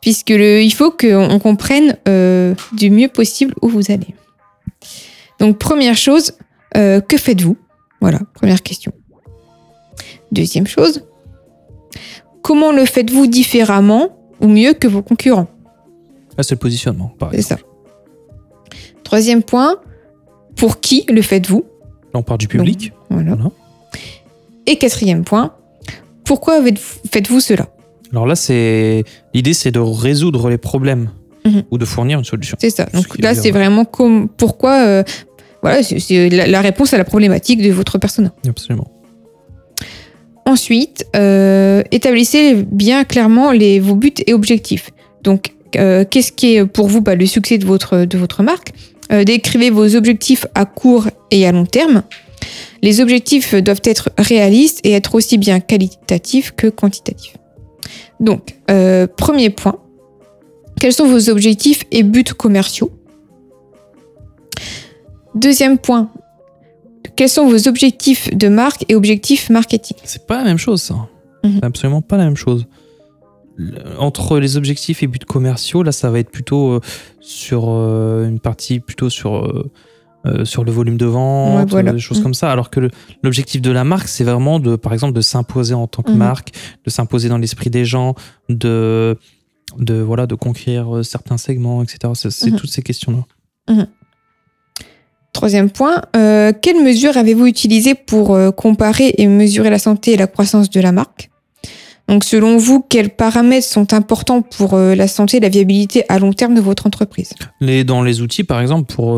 puisque le, il faut qu'on comprenne euh, du mieux possible où vous allez. Donc, première chose, euh, que faites-vous? Voilà, première question. Deuxième chose, comment le faites-vous différemment ou mieux que vos concurrents? Là, c'est le positionnement, par C'est ça. Troisième point, pour qui le faites-vous? Là, on part du public. Voilà. Voilà. Et quatrième point, pourquoi faites- faites-vous cela? Alors là, c'est l'idée, c'est de résoudre les problèmes Mhm. ou de fournir une solution. C'est ça. Donc là, c'est vraiment comme, pourquoi. euh, voilà, c'est- la, la réponse à la problématique de votre persona. Absolument. Ensuite, euh, établissez bien clairement les, vos buts et objectifs. Donc, euh, qu'est-ce qui est pour vous bah, le succès de votre, de votre marque? Décrivez vos objectifs à court et à long terme. Les objectifs doivent être réalistes et être aussi bien qualitatifs que quantitatifs. Donc, euh, premier point, quels sont vos objectifs et buts commerciaux? Deuxième point, quels sont vos objectifs de marque et objectifs marketing? C'est pas la même chose, ça. Mhm. C'est absolument pas la même chose. entre les objectifs et buts commerciaux, là, ça va être plutôt euh, sur euh, une partie plutôt sur euh, sur le volume de vente, Ouais, voilà. des choses Mm. comme ça. Alors que l'objectif de la marque, c'est vraiment de, par exemple, de s'imposer en tant que Mhm. marque, de s'imposer dans l'esprit des gens, de de voilà, de conquérir euh, certains segments, etc. C'est Mhm. toutes ces questions-là. Troisième point, euh, quelles mesures avez-vous utilisées pour euh, comparer et mesurer la santé et la croissance de la marque? Donc, selon vous, quels paramètres sont importants pour la santé et la viabilité à long terme de votre entreprise? Les, dans les outils, par exemple, pour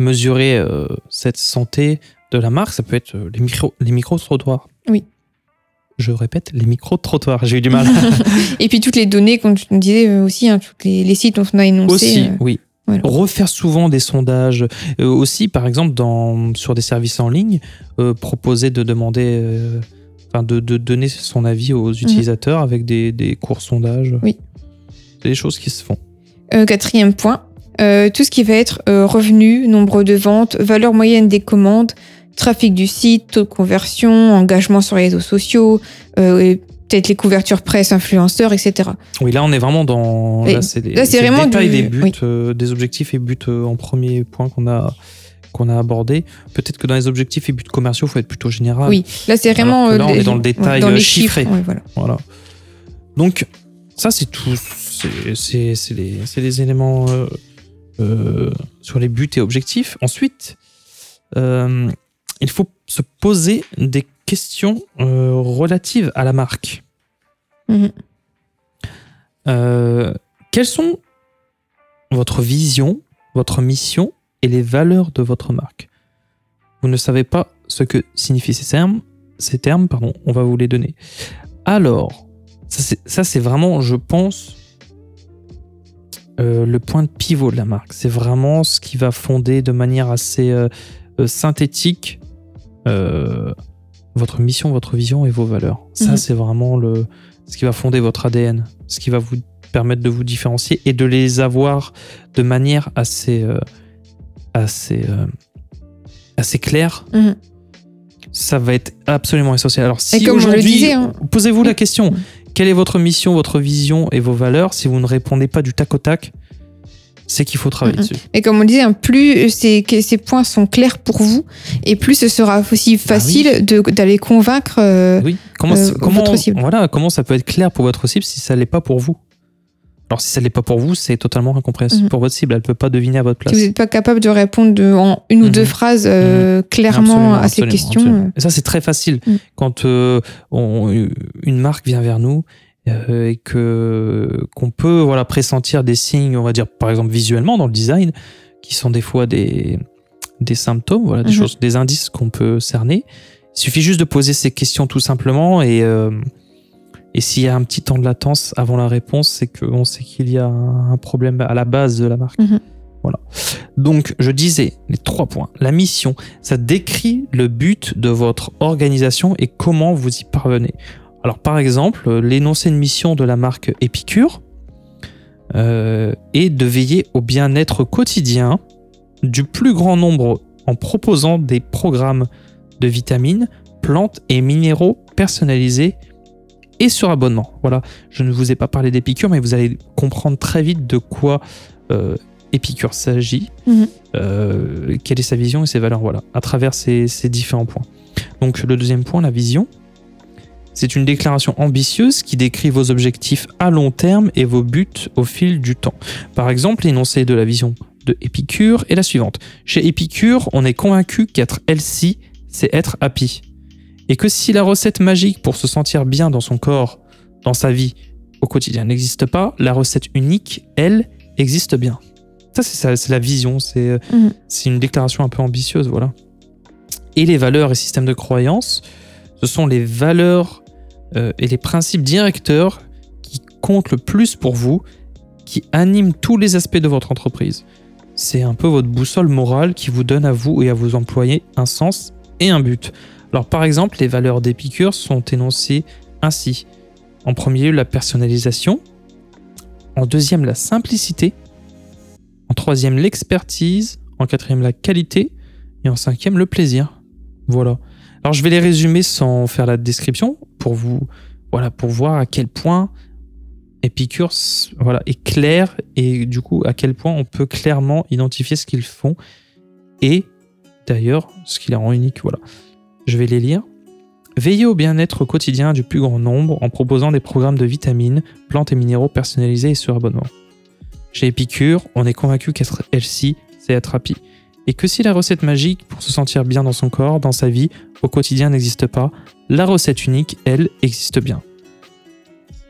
mesurer euh, cette santé de la marque, ça peut être euh, les micro les micro trottoirs. Oui. Je répète, les micro trottoirs. J'ai eu du mal. Et puis toutes les données, comme tu nous disais euh, aussi, hein, tous les, les sites dont on a énoncé. aussi, euh, oui. voilà. Refaire souvent des sondages. Euh, aussi, par exemple, dans, sur des services en ligne, proposer de demander, enfin, de, de donner son avis aux utilisateurs avec des, des courts sondages. Oui. C'est des choses qui se font. Quatrième point, euh, tout ce qui va être euh, revenu, nombre de ventes, valeur moyenne des commandes, trafic du site, taux de conversion, engagement sur les réseaux sociaux, euh, peut-être les couvertures presse, influenceurs, etc. Oui, là, on est vraiment dans. Là, c'est c'est le vraiment détail du- des buts, oui. des objectifs et buts en premier point qu'on a qu'on a abordé. Peut-être que dans les objectifs et buts commerciaux, il faut être plutôt général. Oui, là c'est vraiment. Là, on est dans le détail, dans les chiffré. chiffres. ouais, voilà. Voilà. Donc, ça, c'est tout. C'est- C'est c'est les, c'est les éléments euh, sur les buts et objectifs. Ensuite, euh, il faut se poser des questions euh, relatives à la marque. Mhm. Quelles sont votre vision, votre mission et les valeurs de votre marque? Vous ne savez pas ce que signifient ces termes, ces termes pardon, on va vous les donner. Alors, ça c'est vraiment, je pense, euh, le point de pivot de la marque. C'est vraiment ce qui va fonder de manière assez euh, euh, synthétique votre mission, votre vision et vos valeurs. Ça, Mhm. c'est vraiment le, ce qui va fonder votre ADN, ce qui va vous permettre de vous différencier et de les avoir de manière assez, assez, assez claire. Mhm. Ça va être absolument essentiel. Alors, si Et comme on le aujourd'hui, hein. posez-vous la question. Quelle est votre mission, votre vision et vos valeurs Si vous ne répondez pas du tac au tac, c'est qu'il faut travailler dessus. Et comme on disait, hein, plus ces, que ces points sont clairs pour vous, et plus ce sera aussi facile de- d'aller convaincre. euh, Oui. Comment, euh, comment, votre cible. Voilà, comment ça peut être clair pour votre cible si ça l'est pas pour vous Alors, si ça l'est pas pour vous, c'est totalement incompréhensible Mhm. pour votre cible. Elle peut pas deviner à votre place. si vous n'êtes pas capable de répondre de- en une ou Mhm. deux phrases euh, clairement Absolument, à ces questions. absolument. euh, Et ça, c'est très facile. Quand euh, on- une marque vient vers nous euh, et que qu'on peut voilà pressentir des signes, on va dire par exemple visuellement dans le design, qui sont des fois des des symptômes, voilà, des Mhm. choses, des indices qu'on peut cerner. Il suffit juste de poser ces questions tout simplement et et s'il y a un petit temps de latence avant la réponse, c'est qu'on sait qu'il y a un problème à la base de la marque. Mhm. Voilà. Donc, je disais les trois points. La mission, ça décrit le but de votre organisation et comment vous y parvenez. Alors, par exemple, l'énoncé de mission de la marque Épicure euh, est de veiller au bien-être quotidien du plus grand nombre en proposant des programmes de vitamines, plantes et minéraux personnalisés et sur abonnement. Voilà, je ne vous ai pas parlé d'Épicure, mais vous allez comprendre très vite de quoi euh, Épicure s'agit, Mhm. euh, quelle est sa vision et ses valeurs, voilà, à travers ces, ces différents points. Donc le deuxième point, la vision. C'est une déclaration ambitieuse qui décrit vos objectifs à long terme et vos buts au fil du temps. Par exemple, l'énoncé de la vision de Épicure est la suivante. Chez Épicure, on est convaincu qu'être healthy, c'est être happy. Et que si la recette magique pour se sentir bien dans son corps, dans sa vie, au quotidien n'existe pas, la recette unique, elle, existe bien. Ça, c'est ça, c'est la vision, c'est euh, Mhm. c'est une déclaration un peu ambitieuse, voilà. Et les valeurs et systèmes de croyance, ce sont les valeurs euh, et les principes directeurs qui comptent le plus pour vous, qui animent tous les aspects de votre entreprise. C'est un peu votre boussole morale qui vous donne à vous et à vos employés un sens et un but. Alors par exemple, les valeurs d'Épicure sont énoncées ainsi. En premier lieu, la personnalisation. En deuxième, la simplicité. En troisième, l'expertise. En quatrième, la qualité. Et en cinquième, le plaisir. Voilà. Alors je vais les résumer sans faire la description pour vous, voilà, pour voir à quel point Epicure s- voilà, est clair et du coup à quel point on peut clairement identifier ce qu'ils font et d'ailleurs ce qui les rend uniques. Voilà. Je vais les lire. Veillez au bien-être quotidien du plus grand nombre en proposant des programmes de vitamines, plantes et minéraux personnalisés et sur abonnement. Chez Epicure, on est convaincu qu'être healthy, c'est être happy. Et que si la recette magique pour se sentir bien dans son corps, dans sa vie, au quotidien n'existe pas, la recette unique, elle, existe bien.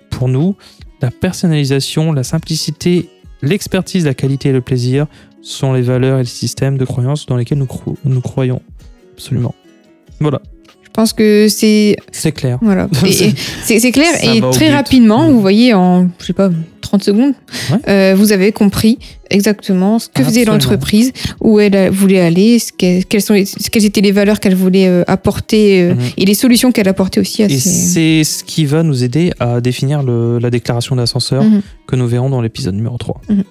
Pour nous, la personnalisation, la simplicité, l'expertise, la qualité et le plaisir sont les valeurs et le système de croyances dans lesquels nous, nous croyons. Absolument. Voilà, Je pense que c'est c'est clair. voilà. C'est clair Ça et très rapidement, vous voyez en je sais pas 30 secondes, Ouais. euh, vous avez compris exactement ce que faisait l'entreprise, où elle voulait aller, ce qu'elle- quelles sont les- quelles étaient les valeurs qu'elle voulait euh, apporter euh, Mhm. et les solutions qu'elle apportait aussi à Et c'est ce qui va nous aider à définir le- la déclaration d'ascenseur Mhm. que nous verrons dans l'épisode numéro 3. Mhm.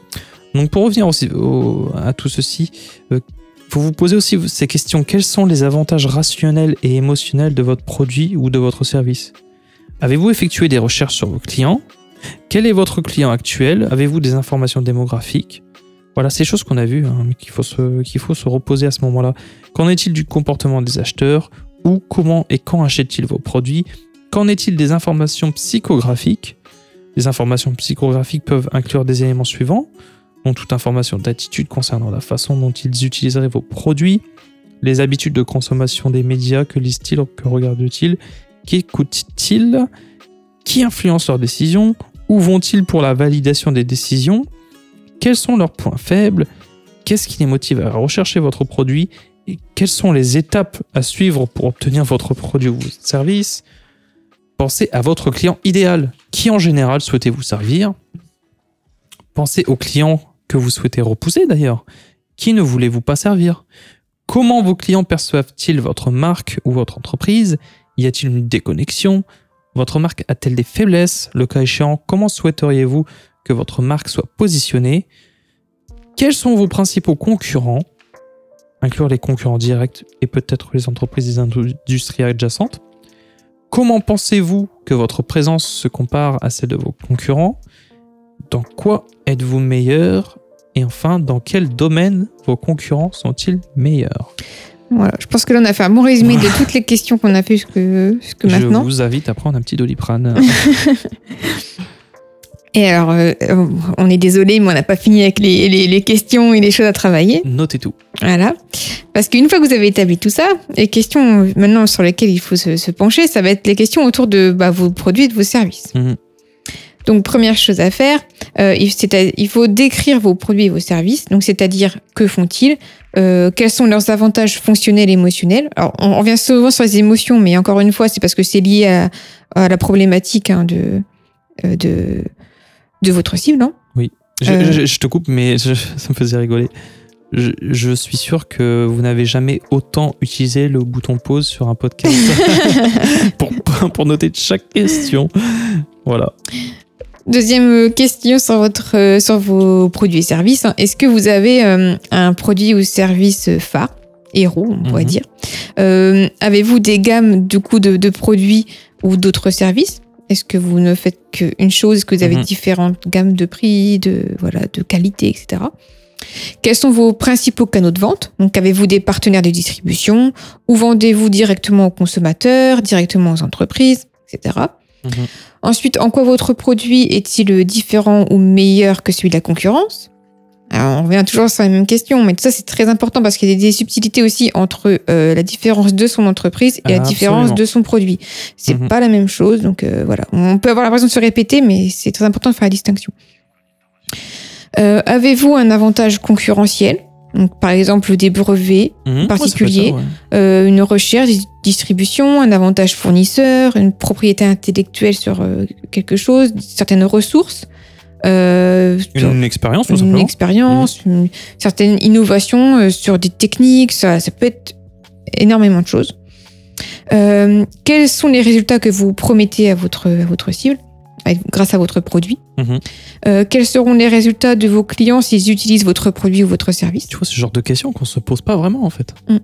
Donc pour revenir aussi au- à tout ceci, faut vous poser aussi ces questions. Quels sont les avantages rationnels et émotionnels de votre produit ou de votre service? Avez-vous effectué des recherches sur vos clients? Quel est votre client actuel? Avez-vous des informations démographiques? Voilà, ces choses qu'on a vues, hein, mais qu'il faut, se- qu'il faut se reposer à ce moment-là. Qu'en est-il du comportement des acheteurs? Où, comment et quand achètent-ils vos produits? Qu'en est-il des informations psychographiques? Les informations psychographiques peuvent inclure des éléments suivants, dont toute information d'attitude concernant la façon dont ils utiliseraient vos produits, les habitudes de consommation des médias, que lisent-ils, que regardent-ils, qu'écoutent-ils, qui influence leurs décisions, où vont-ils pour la validation des décisions, quels sont leurs points faibles, qu'est-ce qui les motive à rechercher votre produit et quelles sont les étapes à suivre pour obtenir votre produit ou votre service. Pensez à votre client idéal. Qui en général souhaitez-vous servir? Pensez aux clients que vous souhaitez repousser d'ailleurs. Qui ne voulez-vous pas servir? Comment vos clients perçoivent-ils votre marque ou votre entreprise? Y a-t-il une déconnexion? Votre marque a-t-elle des faiblesses? Le cas échéant, comment souhaiteriez-vous que votre marque soit positionnée? Quels sont vos principaux concurrents? Inclure les concurrents directs et peut-être les entreprises des industries adjacentes. Comment pensez-vous que votre présence se compare à celle de vos concurrents? Dans quoi êtes-vous meilleur? Et enfin, dans quel domaine vos concurrents sont-ils meilleurs? Voilà, je pense que là on a fait un bon résumé de toutes les questions qu'on a fait jusque, jusque Je maintenant. vous invite à prendre un petit doliprane. Et alors, euh, on est désolé, mais on n'a pas fini avec les, les- les questions et les choses à travailler. Notez tout. Voilà. Parce qu'une fois que vous avez établi tout ça, les questions maintenant sur lesquelles il faut se, se pencher, ça va être les questions autour de bah, vos produits et de vos services. Mhm. Donc, première chose à faire, euh, il, faut décrire vos produits et vos services. Donc, c'est-à-dire que font-ils? Euh, Quels sont leurs avantages fonctionnels et émotionnels? Alors, on, on revient souvent sur les émotions, mais encore une fois, c'est parce que c'est lié à, à la problématique hein, de, euh, de, de votre cible. Je, Euh. je- je te coupe, mais je- ça me faisait rigoler. Je, je suis sûr que vous n'avez jamais autant utilisé le bouton pause sur un podcast pour, pour noter chaque question. Voilà. Deuxième euh, question sur, votre, euh, sur vos produits et services. hein. Est-ce que vous avez euh, un produit ou service phare, héros, on pourrait Mhm. dire? Euh, Avez-vous des gammes du coup de, de produits ou d'autres services? Est-ce que vous ne faites qu'une chose Est-ce que vous avez Mhm. différentes gammes de prix, de, voilà, de qualité, etc. Quels sont vos principaux canaux de vente? Donc, avez-vous des partenaires de distribution Ou vendez-vous directement aux consommateurs, directement aux entreprises, etc. Mhm. Ensuite, en quoi votre produit est-il différent ou meilleur que celui de la concurrence? Alors, on revient toujours sur la même question, mais tout ça c'est très important parce qu'il y a des subtilités aussi entre euh, la différence de son entreprise et la Ah, différence absolument. de son produit. C'est Mhm. pas la même chose, donc euh, voilà. On peut avoir l'impression de se répéter, mais c'est très important de faire la distinction. Euh, Avez-vous un avantage concurrentiel? Donc, par exemple, des brevets, Mhm. Particulier. Ouais, ça peut être ça, euh, une recherche, des distribution, un avantage fournisseur, une propriété intellectuelle sur euh, quelque chose, certaines ressources, euh, Une, expérience, tout une expérience, une certaine innovation euh, sur des techniques, ça, ça peut être énormément de choses. Quels sont les résultats que vous promettez à votre, à votre cible? Grâce à votre produit Mhm. Euh, Quels seront les résultats de vos clients s'ils utilisent votre produit ou votre service? Tu vois, ce genre de questions qu'on se pose pas vraiment, en fait. Mm.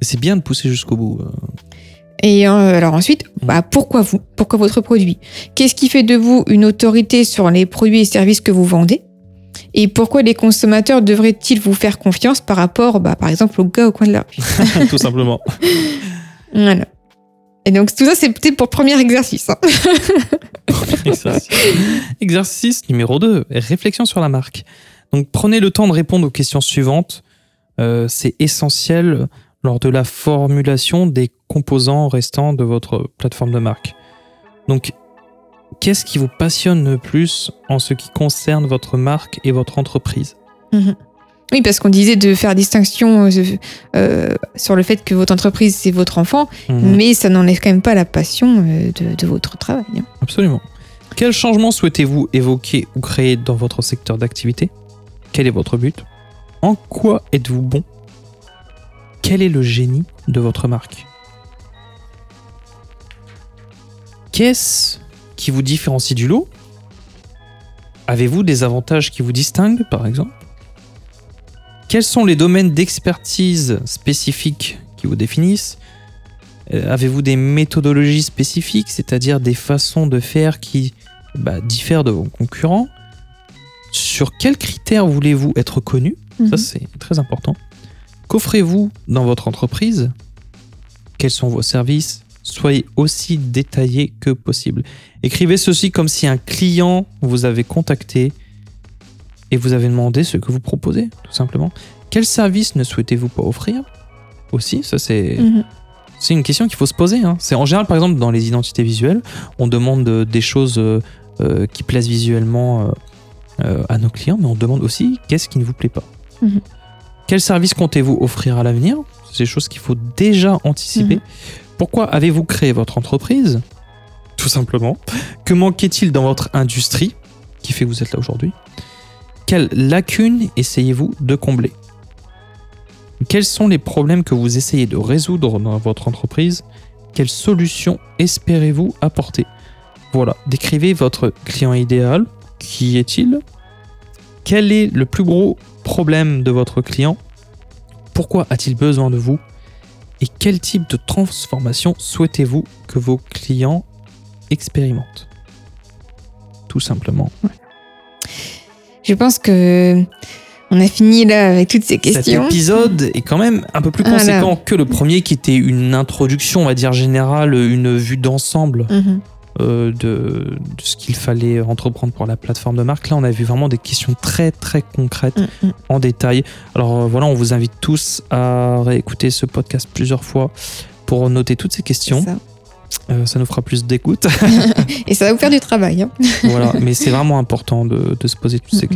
C'est bien de pousser jusqu'au bout. euh. Et euh, alors ensuite, bah, pourquoi vous Pourquoi votre produit? Qu'est-ce qui fait de vous une autorité sur les produits et services que vous vendez? Et pourquoi les consommateurs devraient-ils vous faire confiance par rapport, bah, par exemple, au gars au coin de la rue? Tout simplement. Voilà. Et donc tout ça, c'est peut-être pour le premier exercice. hein. Exercice. Exercice numéro 2, réflexion sur la marque. Donc prenez le temps de répondre aux questions suivantes. Euh, c'est essentiel lors de la formulation des composants restants de votre plateforme de marque. Donc, qu'est-ce qui vous passionne le plus en ce qui concerne votre marque et votre entreprise? Oui, parce qu'on disait de faire distinction euh, euh, sur le fait que votre entreprise, c'est votre enfant, Mhm. mais ça n'enlève quand même pas la passion euh, de, de votre travail. hein. Absolument. Quel changement souhaitez-vous évoquer ou créer dans votre secteur d'activité? Quel est votre but? En quoi êtes-vous bon? Quel est le génie de votre marque? Qu'est-ce qui vous différencie du lot? Avez-vous des avantages qui vous distinguent, par exemple? Quels sont les domaines d'expertise spécifiques qui vous définissent? Euh, Avez-vous des méthodologies spécifiques, c'est-à-dire des façons de faire qui bah, diffèrent de vos concurrents Sur quels critères voulez-vous être connu? Ça, Mhm. c'est très important. Qu'offrez-vous dans votre entreprise? Quels sont vos services? Soyez aussi détaillé que possible. Écrivez ceci comme si un client vous avait contacté et vous avez demandé ce que vous proposez, tout simplement. Quel service ne souhaitez-vous pas offrir? Aussi, ça c'est Mhm. C'est une question qu'il faut se poser. hein. C'est en général, par exemple, dans les identités visuelles, on demande euh, des choses euh, euh, qui plaisent visuellement euh, à nos clients, mais on demande aussi qu'est-ce qui ne vous plaît pas. Mhm. Quel service comptez-vous offrir à l'avenir? C'est des choses qu'il faut déjà anticiper. Mhm. Pourquoi avez-vous créé votre entreprise? Tout simplement. Que manquait-il dans votre industrie qui fait que vous êtes là aujourd'hui? Quelles lacunes essayez-vous de combler? Quels sont les problèmes que vous essayez de résoudre dans votre entreprise? Quelles solutions espérez-vous apporter? Voilà, décrivez votre client idéal. Qui est-il? Quel est le plus gros problème de votre client? Pourquoi a-t-il besoin de vous? Et quel type de transformation souhaitez-vous que vos clients expérimentent? Tout simplement. Je pense que on a fini là avec toutes ces Cet questions. épisode est quand même un peu plus conséquent que le premier qui était une introduction, on va dire générale, une vue d'ensemble Mhm. euh, de, de ce qu'il fallait entreprendre pour la plateforme de marque. Là, on a vu vraiment des questions très très concrètes Mhm. en détail. Alors euh, voilà, on vous invite tous à réécouter ce podcast plusieurs fois pour noter toutes ces questions. Ça. Euh, ça nous fera plus d'écoute. Et ça va vous faire du travail. hein. voilà, mais c'est vraiment important de, de se poser toutes ces Mhm.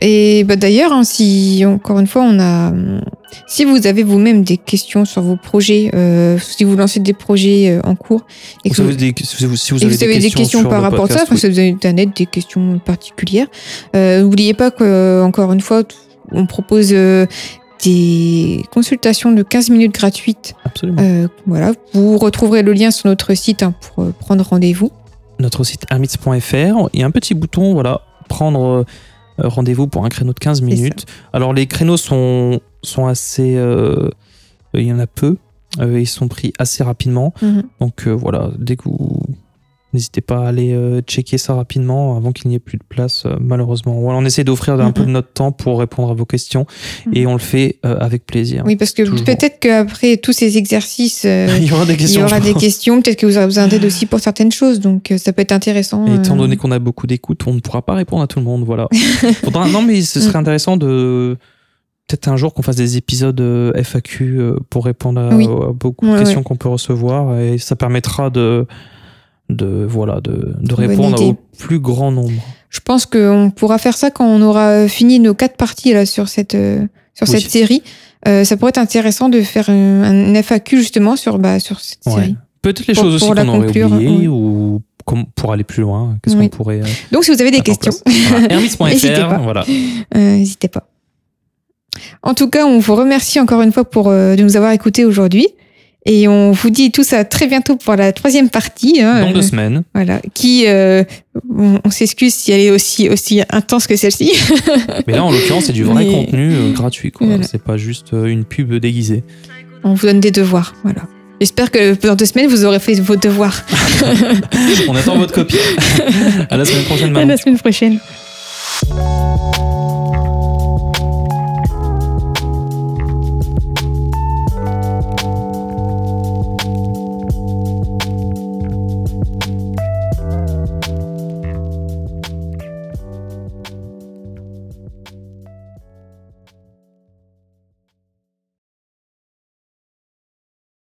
Et bah, d'ailleurs, hein, si encore une fois, on a, si vous avez vous-même des questions sur vos projets, euh, si vous lancez des projets euh, en cours et que Si vous, vous, avez des, si vous- si vous et avez des questions par rapport à ça, enfin, si vous avez internet des questions particulières, euh, n'oubliez pas que euh, encore une fois, on propose des consultations de 15 minutes gratuites. oui, absolument. Voilà, vous retrouverez le lien sur notre site hein, pour prendre rendez-vous. notre site hermits.fr. Il y a un petit bouton, voilà, prendre rendez-vous pour un créneau de 15 ça. minutes. Alors les créneaux sont, sont assez... euh, il y en a peu. Euh, ils sont pris assez rapidement. Mhm. Donc euh, voilà, dès que vous... N'hésitez pas à aller euh, checker ça rapidement avant qu'il n'y ait plus de place, euh, malheureusement. Voilà, on essaie d'offrir un peu de notre temps pour répondre à vos questions Mhm. et on le fait euh, avec plaisir. Oui, parce que peut-être qu'après tous ces exercices, euh, il y aura des il y questions. aura des questions. Peut-être que vous aurez besoin d'aide aussi pour certaines choses. Donc, euh, ça peut être intéressant. Et étant donné qu'on a beaucoup d'écoute, on ne pourra pas répondre à tout le monde. Voilà. Faudra- non, mais ce serait intéressant de peut-être un jour qu'on fasse des épisodes FAQ pour répondre à, Oui. à beaucoup de Ouais, questions qu'on peut recevoir et ça permettra de de voilà de, de répondre au plus grand nombre. Je pense qu'on pourra faire ça quand on aura fini nos quatre parties là sur cette euh, sur Oui. cette série. Euh, ça pourrait être intéressant de faire un, FAQ justement sur bah sur cette Ouais. série. Peut-être les Pour- choses aussi pour la qu'on aurait conclure, oubliées ouais. ou comme pour aller plus loin. Qu'est-ce Oui. qu'on pourrait euh, Donc, si vous avez des questions. Voilà. N'hésitez pas. voilà. euh, n'hésitez pas. En tout cas, on vous remercie encore une fois pour euh, de nous avoir écoutés aujourd'hui. Et on vous dit tous à très bientôt pour la troisième partie. hein, Dans deux euh, semaines. Voilà, qui, euh, on, on s'excuse si elle est aussi, aussi intense que celle-ci. Mais là, en l'occurrence, c'est du vrai Mais- contenu euh, gratuit. quoi. Voilà. C'est pas juste euh, une pub déguisée. On vous donne des devoirs, voilà. J'espère que dans deux semaines, vous aurez fait vos devoirs. On attend votre copie. à la semaine prochaine, À Manon. la semaine prochaine.